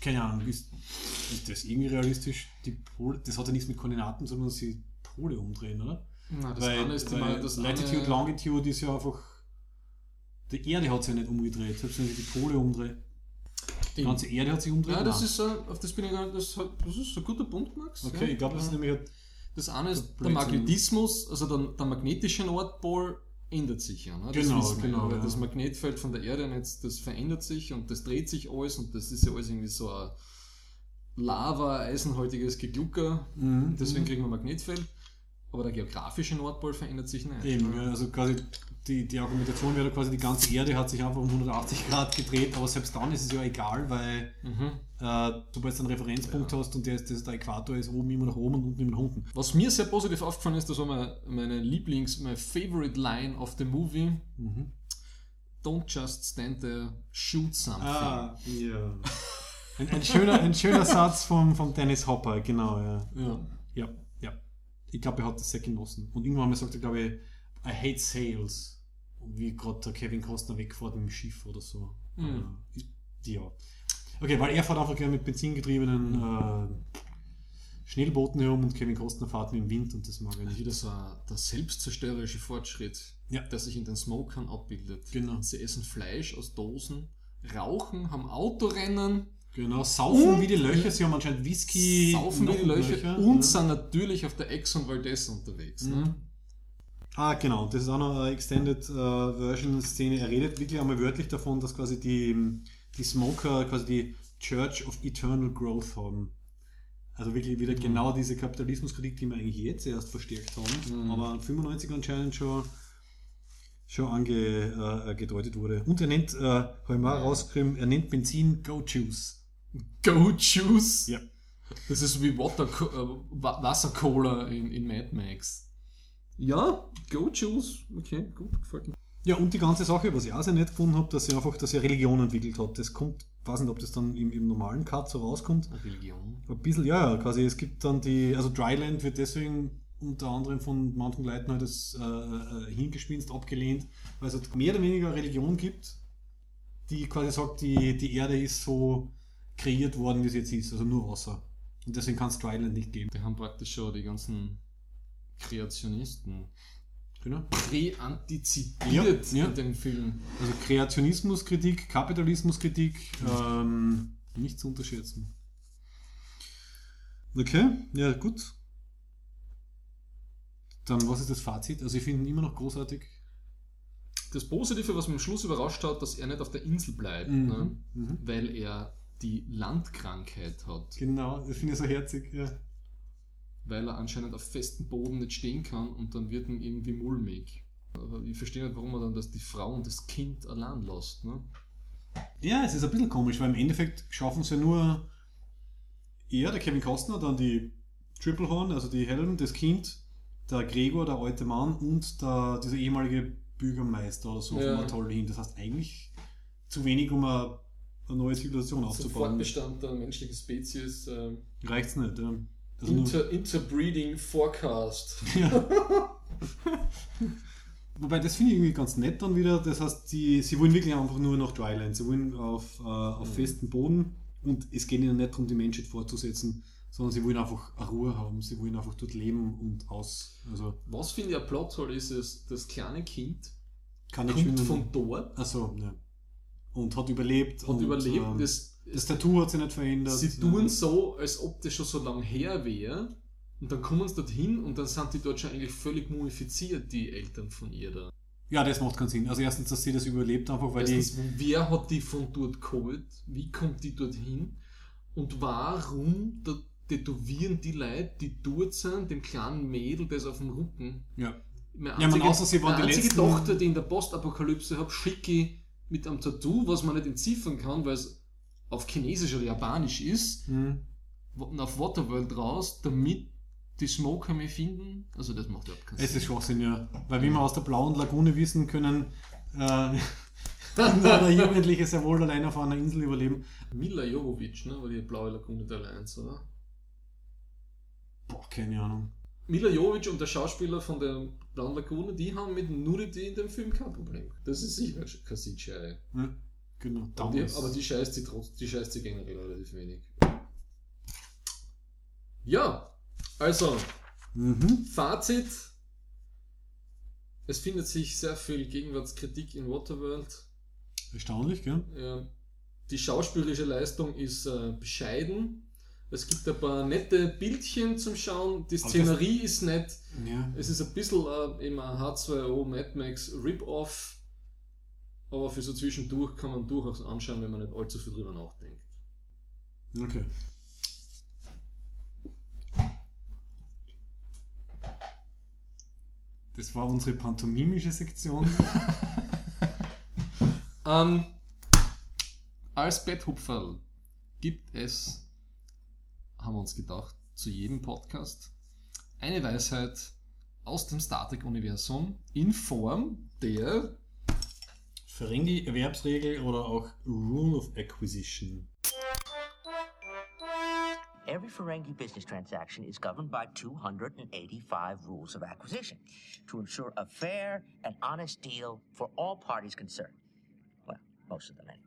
Speaker 1: keine Ahnung, ist, ist das irgendwie realistisch? Die Pole, das hat ja nichts mit Koordinaten, sondern sie Pole umdrehen, oder?
Speaker 2: Na, das
Speaker 1: weil
Speaker 2: eine ist
Speaker 1: weil
Speaker 2: immer das
Speaker 1: Latitude, Longitude ist ja einfach. Die Erde hat sich ja nicht umgedreht, selbst wenn sie die Pole umdreht. Die ganze Erde hat sich umgedreht.
Speaker 2: Ja, das
Speaker 1: Nein.
Speaker 2: ist, auf das bin ich gar nicht, das, hat, das ist ein guter Punkt, Max.
Speaker 1: Okay,
Speaker 2: ja.
Speaker 1: ich glaube, das ist nämlich.
Speaker 2: Das eine ist der. Magnetismus, also der, der magnetische Nordpol ändert sich ja. Ne? Das
Speaker 1: Genau,
Speaker 2: wissen wir,
Speaker 1: genau,
Speaker 2: ja. Das Magnetfeld von der Erde jetzt, das verändert sich und das dreht sich alles und das ist ja alles irgendwie so ein Lava-eisenhaltiges Geglucker.
Speaker 1: Mhm.
Speaker 2: Deswegen kriegen wir Magnetfeld. Aber der geografische Nordpol verändert sich nicht.
Speaker 1: Eben, ja, also quasi die, die Argumentation wäre quasi, die ganze Erde hat sich einfach um 180 Grad gedreht, aber selbst dann ist es ja egal, weil
Speaker 2: Mhm.
Speaker 1: äh, du jetzt einen Referenzpunkt hast und der, ist, der Äquator ist oben immer nach oben und unten immer nach unten.
Speaker 2: Was mir sehr positiv aufgefallen ist, das war meine, meine Lieblings-, meine favorite line of the movie.
Speaker 1: Mhm.
Speaker 2: Don't just stand there, shoot something.
Speaker 1: Ah, ja. Ein, ein, schöner, ein schöner Satz vom, vom Dennis Hopper, genau, ja.
Speaker 2: Ja.
Speaker 1: Ja, ja. Ich glaube, er hat das sehr genossen. Und irgendwann mal sagt er, glaube ich, I hate sales. Wie gerade der Kevin Costner wegfährt mit dem Schiff oder so.
Speaker 2: Mhm.
Speaker 1: Ja. Okay, weil er fährt einfach gerne mit benzingetriebenen äh, Schnellbooten herum und Kevin Costner fährt mit dem Wind und das mag er nicht.
Speaker 2: Wieder so ein, der selbstzerstörerische Fortschritt,
Speaker 1: Ja.
Speaker 2: der sich in den Smokern abbildet.
Speaker 1: Genau.
Speaker 2: Sie essen Fleisch aus Dosen, rauchen, haben Autorennen,
Speaker 1: Genau, saufen
Speaker 2: Und-
Speaker 1: wie die Löcher, sie haben anscheinend Whisky,
Speaker 2: saufen wie die Löcher,
Speaker 1: ja.
Speaker 2: und sind natürlich auf der Exxon Valdez unterwegs. Ne?
Speaker 1: Mhm. Ah, genau, das ist auch noch eine Extended äh, Version-Szene. Er redet wirklich einmal wörtlich davon, dass quasi die, die Smoker quasi die Church of Eternal Growth haben. Also wirklich wieder genau diese Kapitalismuskritik, die wir eigentlich jetzt erst verstärkt haben, aber 95 anscheinend schon, schon angedeutet wurde. Und er nennt, äh, habe ich mal rausgeschrieben, er nennt Benzin Go Juice.
Speaker 2: Go Juice!
Speaker 1: Ja.
Speaker 2: Das ist wie Water, äh, Wa- Wassercola in, in Mad Max. Ja, Go Juice. Okay, gut, gefällt mir.
Speaker 1: Ja, und die ganze Sache, was ich auch sehr nett gefunden habe, dass er einfach, dass er Religion entwickelt hat. Das kommt, weiß nicht, ob das dann im, im normalen Cut so rauskommt.
Speaker 2: Religion.
Speaker 1: Ein bisschen, ja, ja, quasi. Es gibt dann die, also Dryland wird deswegen unter anderem von manchen Leuten halt das äh, äh, Hingespinst abgelehnt, weil es halt mehr oder weniger Religion gibt, die quasi sagt, die, die Erde ist so kreiert worden, wie sie jetzt ist, also nur Wasser. Und deswegen kann es Dryland nicht geben.
Speaker 2: Die haben praktisch schon die ganzen Kreationisten
Speaker 1: Genau.
Speaker 2: präantizipiert
Speaker 1: Ja, ja.
Speaker 2: in dem Film.
Speaker 1: Also Kreationismuskritik, Kapitalismuskritik, ähm, nicht zu unterschätzen. Okay, ja gut. Dann, was ist das Fazit? Also ich finde ihn immer noch großartig.
Speaker 2: Das Positive, was mich am Schluss überrascht hat, dass er nicht auf der Insel bleibt,
Speaker 1: Mhm.
Speaker 2: ne?
Speaker 1: Mhm.
Speaker 2: weil er die Landkrankheit hat.
Speaker 1: Genau, das finde ich so herzig. Ja.
Speaker 2: Weil er anscheinend auf festem Boden nicht stehen kann und dann wird ihm irgendwie mulmig. Aber ich verstehe nicht, warum er dann das die Frau und das Kind allein lässt. Ne?
Speaker 1: ja, es ist ein bisschen komisch, weil im Endeffekt schaffen es ja nur er, der Kevin Costner, dann die Triple Horn, also die Helm, das Kind, der Gregor, der alte Mann und der, dieser ehemalige Bürgermeister oder so
Speaker 2: Ja.
Speaker 1: Atoll hin. Das heißt eigentlich zu wenig, um eine, eine neue Zivilisation
Speaker 2: Zum
Speaker 1: aufzubauen.
Speaker 2: Fortbestand der menschlichen Spezies. ähm,
Speaker 1: Reicht's nicht. Ja.
Speaker 2: Inter Interbreeding Forecast.
Speaker 1: wobei, das finde ich irgendwie ganz nett dann wieder. Das heißt, die, sie wollen wirklich einfach nur nach Dryland. Sie wollen auf, äh, auf
Speaker 2: Mhm.
Speaker 1: festen Boden und es geht ihnen nicht darum, die Menschheit fortzusetzen, sondern sie wollen einfach eine Ruhe haben. Sie wollen einfach dort leben und aus. Also
Speaker 2: Was finde ich ein Plothole ist, ist, das kleine Kind
Speaker 1: kann
Speaker 2: kommt von dort,
Speaker 1: Achso, ja. Und hat überlebt.
Speaker 2: hat
Speaker 1: und,
Speaker 2: überlebt.
Speaker 1: ähm,
Speaker 2: das,
Speaker 1: das Tattoo hat sich nicht verändert.
Speaker 2: sie tun so, als ob das schon so lange her wäre. Und dann kommen sie dorthin und dann sind die dort schon eigentlich völlig mumifiziert, die Eltern von ihr da.
Speaker 1: Ja, das macht keinen Sinn. Also erstens, dass sie das überlebt einfach, weil die.
Speaker 2: Erstens, wer hat die von dort geholt? Wie kommt die dorthin? Und warum da tätowieren die Leute, die dort sind, dem kleinen Mädel das auf dem Rücken?
Speaker 1: Ja.
Speaker 2: Meine
Speaker 1: Ja, man, außer sie waren die
Speaker 2: einzige
Speaker 1: letzten-
Speaker 2: Tochter, die in der Postapokalypse habe, schicke mit einem Tattoo, was man nicht entziffern kann, weil es auf Chinesisch oder Japanisch ist,
Speaker 1: Hm.
Speaker 2: auf Waterworld raus, damit die Smoker mich finden. Also das macht überhaupt keinen
Speaker 1: Es
Speaker 2: Sinn.
Speaker 1: ist Schwachsinn, ja. Weil wie wir aus der blauen Lagune wissen können, äh, der Jugendliche sehr wohl allein auf einer Insel überleben.
Speaker 2: Mila Jovovic, ne, war die blaue Lagune der Alliance, oder?
Speaker 1: Boah, keine Ahnung.
Speaker 2: Mila Jovic und der Schauspieler von der Blauen Lagune, die haben mit Nudity in dem Film kein Problem. Das ist sicher kein CGI.
Speaker 1: Ja, genau.
Speaker 2: Aber die, aber die scheißt sie die scheißt sie generell relativ wenig. Ja, also,
Speaker 1: mhm.
Speaker 2: Fazit. Es findet sich sehr viel Gegenwartskritik in Waterworld.
Speaker 1: Erstaunlich, gell?
Speaker 2: Ja, die schauspielerische Leistung ist äh, bescheiden. Es gibt ein paar nette Bildchen zum Schauen. Die Szenerie ist nett.
Speaker 1: Ja.
Speaker 2: Es ist ein bisschen äh, eben ein H2O Mad Max Rip-Off, aber für so zwischendurch kann man durchaus anschauen, wenn man nicht allzu viel drüber nachdenkt.
Speaker 1: Okay. Das war unsere pantomimische Sektion.
Speaker 2: Ähm, als Betthupferl gibt es, haben wir uns gedacht, zu jedem Podcast eine Weisheit aus dem Star Trek-Universum in Form der
Speaker 1: Ferengi Erwerbsregel oder auch Rule of Acquisition.
Speaker 4: Every Ferengi business transaction is governed by 285 rules of acquisition to ensure a fair and honest deal for all parties concerned. Well, most of them anyway.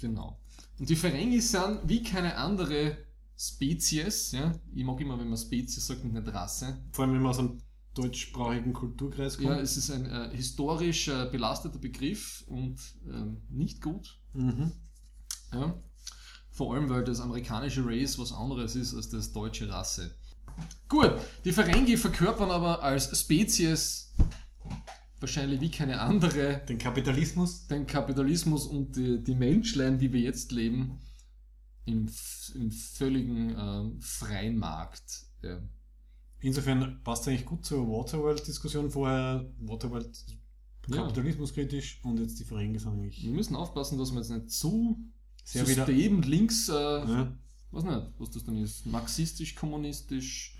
Speaker 2: Genau. Und die Ferengi sind wie keine andere Spezies, ja. Ich mag immer, wenn man Spezies sagt und nicht Rasse.
Speaker 1: Vor allem, wenn man aus einem deutschsprachigen Kulturkreis kommt.
Speaker 2: Ja, es ist ein äh, historisch äh, belasteter Begriff und ähm, nicht gut.
Speaker 1: mhm.
Speaker 2: Ja. Vor allem, weil das amerikanische Race was anderes ist als das deutsche Rasse. Gut, die Ferengi verkörpern aber als Spezies wahrscheinlich wie keine andere
Speaker 1: Den Kapitalismus.
Speaker 2: den Kapitalismus und die, die Menschlein, die wir jetzt leben, im, im völligen ähm, freien Markt. Ja.
Speaker 1: Insofern passt es eigentlich gut zur Waterworld-Diskussion vorher. Waterworld
Speaker 2: Ja.
Speaker 1: kapitalismuskritisch und jetzt die Vereine sind eigentlich
Speaker 2: Wir müssen aufpassen, dass wir jetzt nicht zu
Speaker 1: sehr wieder.
Speaker 2: System links, äh,
Speaker 1: Ja,
Speaker 2: was nicht, was das dann ist, marxistisch, kommunistisch,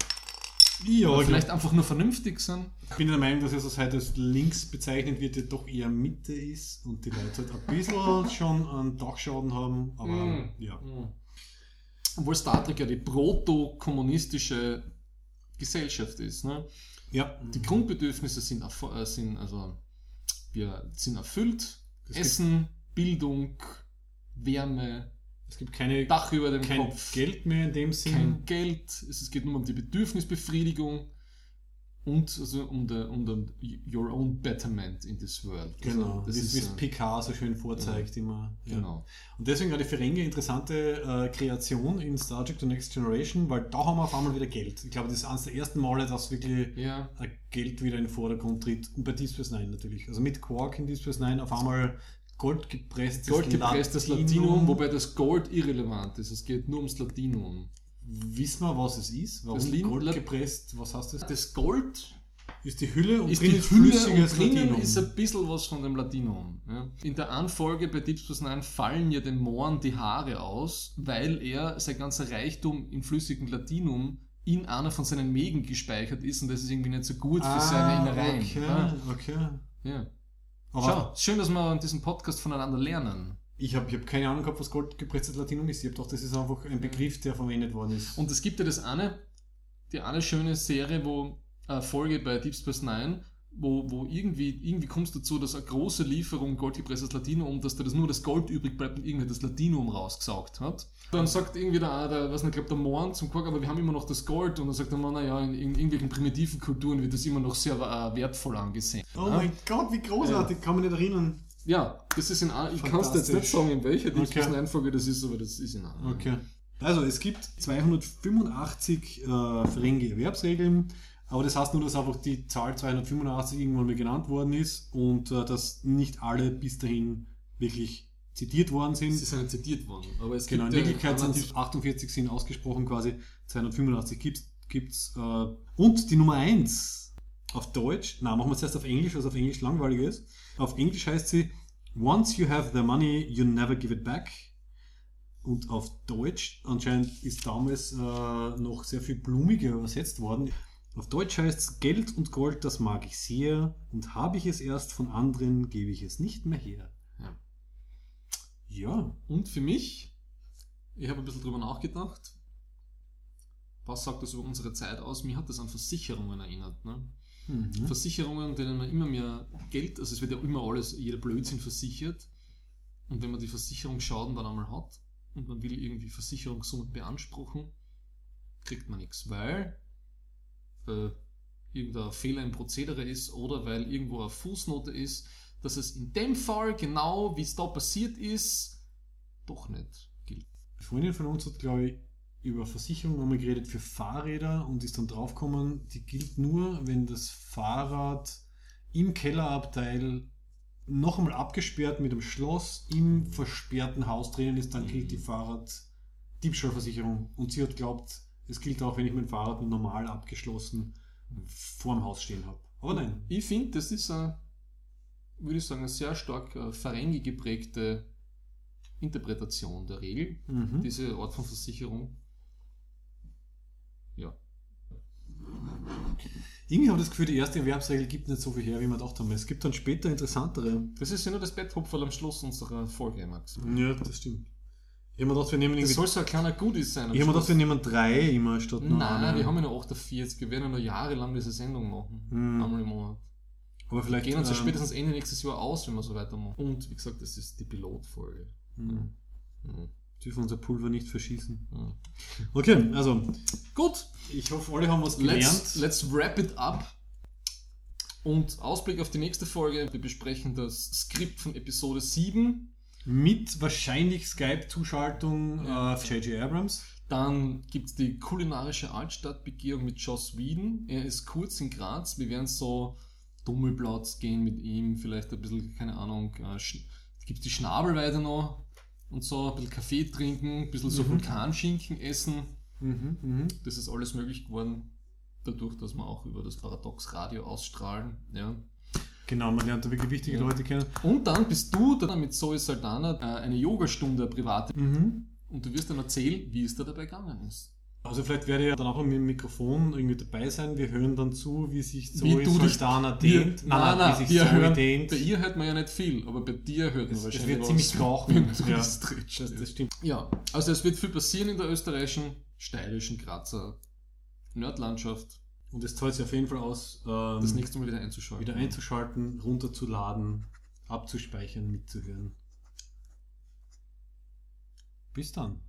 Speaker 1: ja
Speaker 2: oder
Speaker 1: ich
Speaker 2: vielleicht einfach nur vernünftig sind.
Speaker 1: bin der Meinung, dass es also seit es links bezeichnet wird, ja doch eher Mitte ist und die Leute halt ein bisschen schon einen Dachschaden haben, aber
Speaker 2: Mm.
Speaker 1: ja.
Speaker 2: Obwohl Star Trek ja die proto-kommunistische Gesellschaft ist. Ne?
Speaker 1: Ja,
Speaker 2: Die Grundbedürfnisse sind, äh, sind, also, wir sind erfüllt.
Speaker 1: Gibt-
Speaker 2: Essen, Bildung, Wärme,
Speaker 1: es gibt keine,
Speaker 2: Dach über dem
Speaker 1: kein
Speaker 2: Kopf,
Speaker 1: Geld mehr in dem Sinn.
Speaker 2: kein Geld. Es geht nur um die Bedürfnisbefriedigung und also um, the, um the, your own betterment in this world.
Speaker 1: Genau,
Speaker 2: also,
Speaker 1: das ist, wie es
Speaker 2: äh,
Speaker 1: Picard so schön vorzeigt immer. Ja.
Speaker 2: Genau.
Speaker 1: Und deswegen war die Ferengi interessante äh, Kreation in Star Trek The Next Generation, weil da haben wir auf einmal wieder Geld. Ich glaube, das ist eines der ersten Male, dass wirklich
Speaker 2: Ja,
Speaker 1: Geld wieder in den Vordergrund tritt. Und bei Deep Space Nine natürlich. Also mit Quark in Deep Space Nine auf einmal goldgepresstes
Speaker 2: goldgepresstes Latinum, wobei das Gold irrelevant ist. Es geht nur ums Latinum.
Speaker 1: Wissen wir, was es ist? Warum
Speaker 2: Das Lin-
Speaker 1: goldgepresst? Was heißt das?
Speaker 2: Das Gold
Speaker 1: Ist die Hülle und
Speaker 2: ist
Speaker 1: drin
Speaker 2: die
Speaker 1: ist
Speaker 2: Hülle
Speaker 1: flüssiges
Speaker 2: und drinnen
Speaker 1: Latinum.
Speaker 2: ist ein bisschen was von dem Latinum. Ja. In der Anfolge bei Deep Space Nine fallen ja den Mohren die Haare aus, weil er sein ganzer Reichtum in flüssigem Latinum in einer von seinen Mägen gespeichert ist und das ist irgendwie nicht so gut für seine Innereien.
Speaker 1: Ah, Okay,
Speaker 2: Ja.
Speaker 1: okay.
Speaker 2: Ja.
Speaker 1: Aber
Speaker 2: Schau, schön, dass wir in diesem Podcast voneinander lernen.
Speaker 1: ich habe ich hab keine Ahnung gehabt, was goldgepresstes Latinum ist. Ich habe gedacht, das ist einfach ein Begriff, der verwendet worden ist.
Speaker 2: Und es gibt ja das eine, die eine schöne Serie, wo äh, Folge bei Deep Space Nine, wo, wo irgendwie, irgendwie kommst du dazu, dass eine große Lieferung goldgepresstes Latinum, dass da das nur das Gold übrig bleibt und irgendwie das Latinum rausgesaugt hat. Dann sagt irgendwie der, der was nicht, glaub, der Morn zum Quark, aber wir haben immer noch das Gold und dann sagt der Mann, naja, in, in irgendwelchen primitiven Kulturen wird das immer noch sehr äh, wertvoll angesehen.
Speaker 1: oh
Speaker 2: ja?
Speaker 1: mein Gott, wie großartig, kann mich nicht erinnern.
Speaker 2: ja, das ist in, a- ich kann es jetzt nicht sagen, in welcher
Speaker 1: Okay.
Speaker 2: Space Nine Folge das ist, aber das ist in einer.
Speaker 1: Okay. Also es gibt 285 äh, Ferengi-Erwerbsregeln, aber das heißt nur, dass einfach die Zahl 285 irgendwann mal genannt worden ist und äh, dass nicht alle bis dahin wirklich zitiert worden sind.
Speaker 2: Sie sind ja zitiert worden, aber es
Speaker 1: Genau, in
Speaker 2: gibt
Speaker 1: Wirklichkeit sind es 48 sind ausgesprochen quasi, 285 gibt's, gibt's äh, und die Nummer 1 auf Deutsch, na machen wir es erst auf Englisch, was auf Englisch langweilig ist. Auf Englisch heißt sie Once you have the money, you never give it back. Und auf Deutsch anscheinend ist damals äh, noch sehr viel blumiger übersetzt worden. Auf Deutsch heißt es Geld und Gold, das mag ich sehr, und habe ich es erst von anderen, gebe ich es nicht mehr her.
Speaker 2: Ja.
Speaker 1: Ja,
Speaker 2: Und für mich, ich habe ein bisschen drüber nachgedacht, was sagt das über unsere Zeit aus? Mir hat das an Versicherungen erinnert. Ne?
Speaker 1: Mhm.
Speaker 2: Versicherungen, denen man immer mehr Geld, also es wird ja immer alles, jeder Blödsinn versichert. Und wenn man die Versicherungsschaden dann einmal hat und man will irgendwie Versicherungssummen beanspruchen, kriegt man nichts, weil äh, irgendein Fehler im Prozedere ist oder weil irgendwo eine Fußnote ist, dass es in dem Fall genau, wie es da passiert ist, doch nicht gilt.
Speaker 1: Eine Freundin von uns hat, glaube ich, über Versicherung einmal geredet für Fahrräder und ist dann draufgekommen, die gilt nur, wenn das Fahrrad im Kellerabteil noch einmal abgesperrt mit einem Schloss im versperrten Haus drinnen ist, dann gilt die Fahrrad-Diebstahlversicherung. Und sie hat glaubt, es gilt auch, wenn ich mein Fahrrad normal abgeschlossen vorm Haus stehen habe. Aber nein.
Speaker 2: Ich finde, das ist eine, würde ich sagen, eine sehr stark äh, Ferengi geprägte Interpretation der Regel,
Speaker 1: Mhm.
Speaker 2: diese Art von Versicherung. Ja.
Speaker 1: Irgendwie habe ich das Gefühl, die erste Erwerbsregel gibt nicht so viel her, wie wir gedacht haben. Es gibt dann später interessantere.
Speaker 2: Das ist ja nur das Betthupferl am Schluss unserer Folge, Max.
Speaker 1: Ja, das stimmt. Ich habe mir gedacht, wir nehmen
Speaker 2: Das
Speaker 1: irgendwie
Speaker 2: soll so ein kleiner Goodies sein.
Speaker 1: Ich habe mir gedacht, wir nehmen drei immer statt nur
Speaker 2: Nein,
Speaker 1: eine.
Speaker 2: wir haben ja noch 48. Wir werden ja noch jahrelang diese Sendung machen.
Speaker 1: Hm.
Speaker 2: Einmal im Monat.
Speaker 1: Aber
Speaker 2: Wir
Speaker 1: vielleicht
Speaker 2: gehen uns ja
Speaker 1: ähm,
Speaker 2: spätestens Ende nächstes Jahr aus, wenn wir so weitermachen. Und wie gesagt, das ist die Pilotfolge.
Speaker 1: hm,
Speaker 2: Mhm.
Speaker 1: dürfen unser Pulver nicht verschießen.
Speaker 2: Mhm.
Speaker 1: Okay, also
Speaker 2: Gut,
Speaker 1: ich hoffe, alle haben was gelernt.
Speaker 2: let's, let's wrap it up. Und Ausblick auf die nächste Folge. Wir besprechen das Skript von Episode 7.
Speaker 1: Mit wahrscheinlich Skype-Zuschaltung
Speaker 2: Ja.
Speaker 1: äh, J.J. Abrams.
Speaker 2: Dann gibt es die kulinarische Altstadtbegehung mit Joss Whedon. Er ist kurz in Graz. Wir werden so Dummelplatz gehen mit ihm. Vielleicht ein bisschen, keine Ahnung, äh, gibt es die Schnabelweide noch. und so, ein bisschen Kaffee trinken, ein bisschen so Vulkanschinken essen.
Speaker 1: Mhm, mhm.
Speaker 2: Das ist alles möglich geworden, dadurch, dass wir auch über das Paradox Radio ausstrahlen. Ja.
Speaker 1: Genau, man lernt da wirklich wichtige
Speaker 2: Ja.
Speaker 1: Leute kennen.
Speaker 2: Und dann bist du dann mit Zoe Saldana äh, eine Yogastunde private
Speaker 1: Mhm.
Speaker 2: und du wirst dann erzählen, wie es da dabei gegangen ist.
Speaker 1: Also vielleicht werde ich ja dann auch mit dem Mikrofon irgendwie dabei sein. Wir hören dann zu, wie sich
Speaker 2: Wie
Speaker 1: Zoe
Speaker 2: du dich-
Speaker 1: Saldana
Speaker 2: Wir,
Speaker 1: dehnt.
Speaker 2: nein, nein,
Speaker 1: wie sich Zoe
Speaker 2: hören,
Speaker 1: dehnt.
Speaker 2: bei ihr hört man ja nicht viel, aber bei dir hört man
Speaker 1: Es- es
Speaker 2: wahrscheinlich
Speaker 1: wird
Speaker 2: was,
Speaker 1: ziemlich
Speaker 2: du
Speaker 1: ja. Das, das stimmt.
Speaker 2: Ja, also es wird viel passieren in der österreichischen, steirischen Grazer Nerdlandschaft.
Speaker 1: Und es zahlt sich auf jeden Fall aus, ähm,
Speaker 2: Das nächste Mal wieder einzuschalten.
Speaker 1: wieder einzuschalten, runterzuladen, abzuspeichern, mitzuhören. Bis dann.